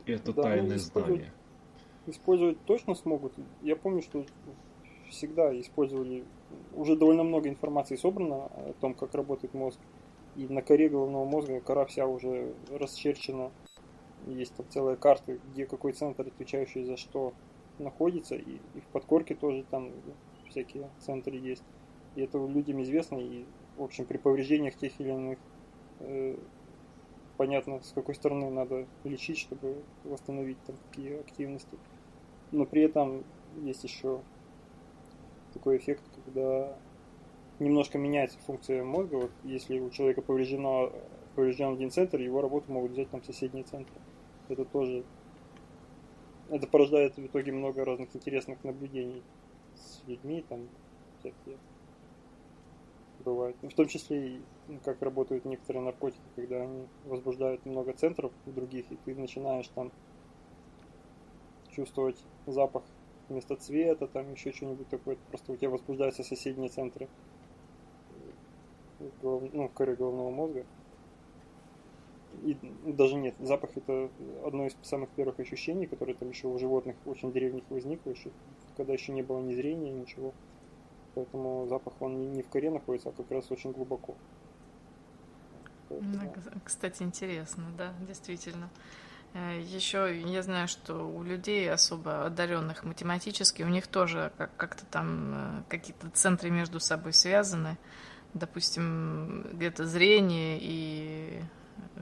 Это да, тайное знание. Использовать точно смогут. Я помню, что всегда использовали, уже довольно много информации собрано о том, как работает мозг. И на коре головного мозга кора вся уже расчерчена. Есть там целая карта, где какой центр, отвечающий за что, находится. И, и в подкорке тоже там всякие центры есть. И это людям известно, и в общем, при повреждениях тех или иных э, понятно, с какой стороны надо лечить, чтобы восстановить там какие активности. Но при этом есть еще такой эффект, когда немножко меняется функция мозга. Вот если у человека повреждено, поврежден один центр, его работу могут взять там соседние центры. Это тоже это порождает в итоге много разных интересных наблюдений с людьми, там всякие бывает. В том числе и ну, как работают некоторые наркотики, когда они возбуждают много центров других, и ты начинаешь там чувствовать запах вместо цвета, там еще что-нибудь такое. Просто у тебя возбуждаются соседние центры голов... ну, коры головного мозга. И даже нет, запах это одно из самых первых ощущений, которые там еще у животных очень древних возникло, еще, когда еще не было ни зрения, ничего. Поэтому запах он не в коре находится, а как раз очень глубоко. Поэтому... Кстати, интересно, да, действительно. Э, Еще я знаю, что у людей особо одаренных математически, у них тоже как-то там э, какие-то центры между собой связаны. Допустим, где-то зрение и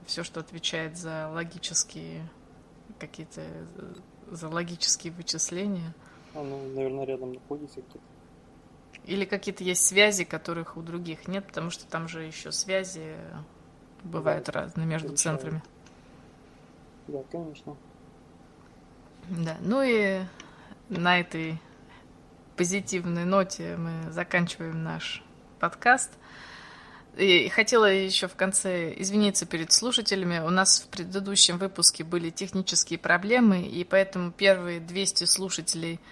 все, что отвечает за логические какие-то за логические вычисления. Оно, наверное, рядом находится где-то. Или какие-то есть связи, которых у других нет, потому что там же еще связи бывают да, разные между решаю. центрами. Да, конечно. Да, ну и на этой позитивной ноте мы заканчиваем наш подкаст. И хотела еще в конце извиниться перед слушателями. У нас в предыдущем выпуске были технические проблемы, и поэтому первые 200 слушателей –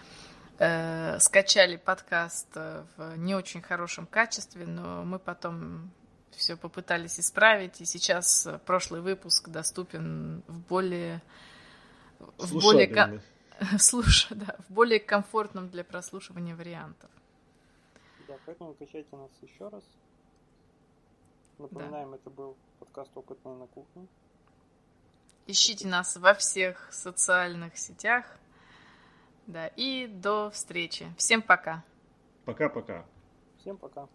э, скачали подкаст э, в не очень хорошем качестве, но мы потом все попытались исправить, и сейчас э, прошлый выпуск доступен в более в более слуш, да, в более комфортном для прослушивания вариантов. Да, поэтому качайте нас еще раз. Напоминаем, да. это был подкаст «Опытные на кухне». Ищите нас во всех социальных сетях. Да, и до встречи. Всем пока. Пока-пока. Всем пока.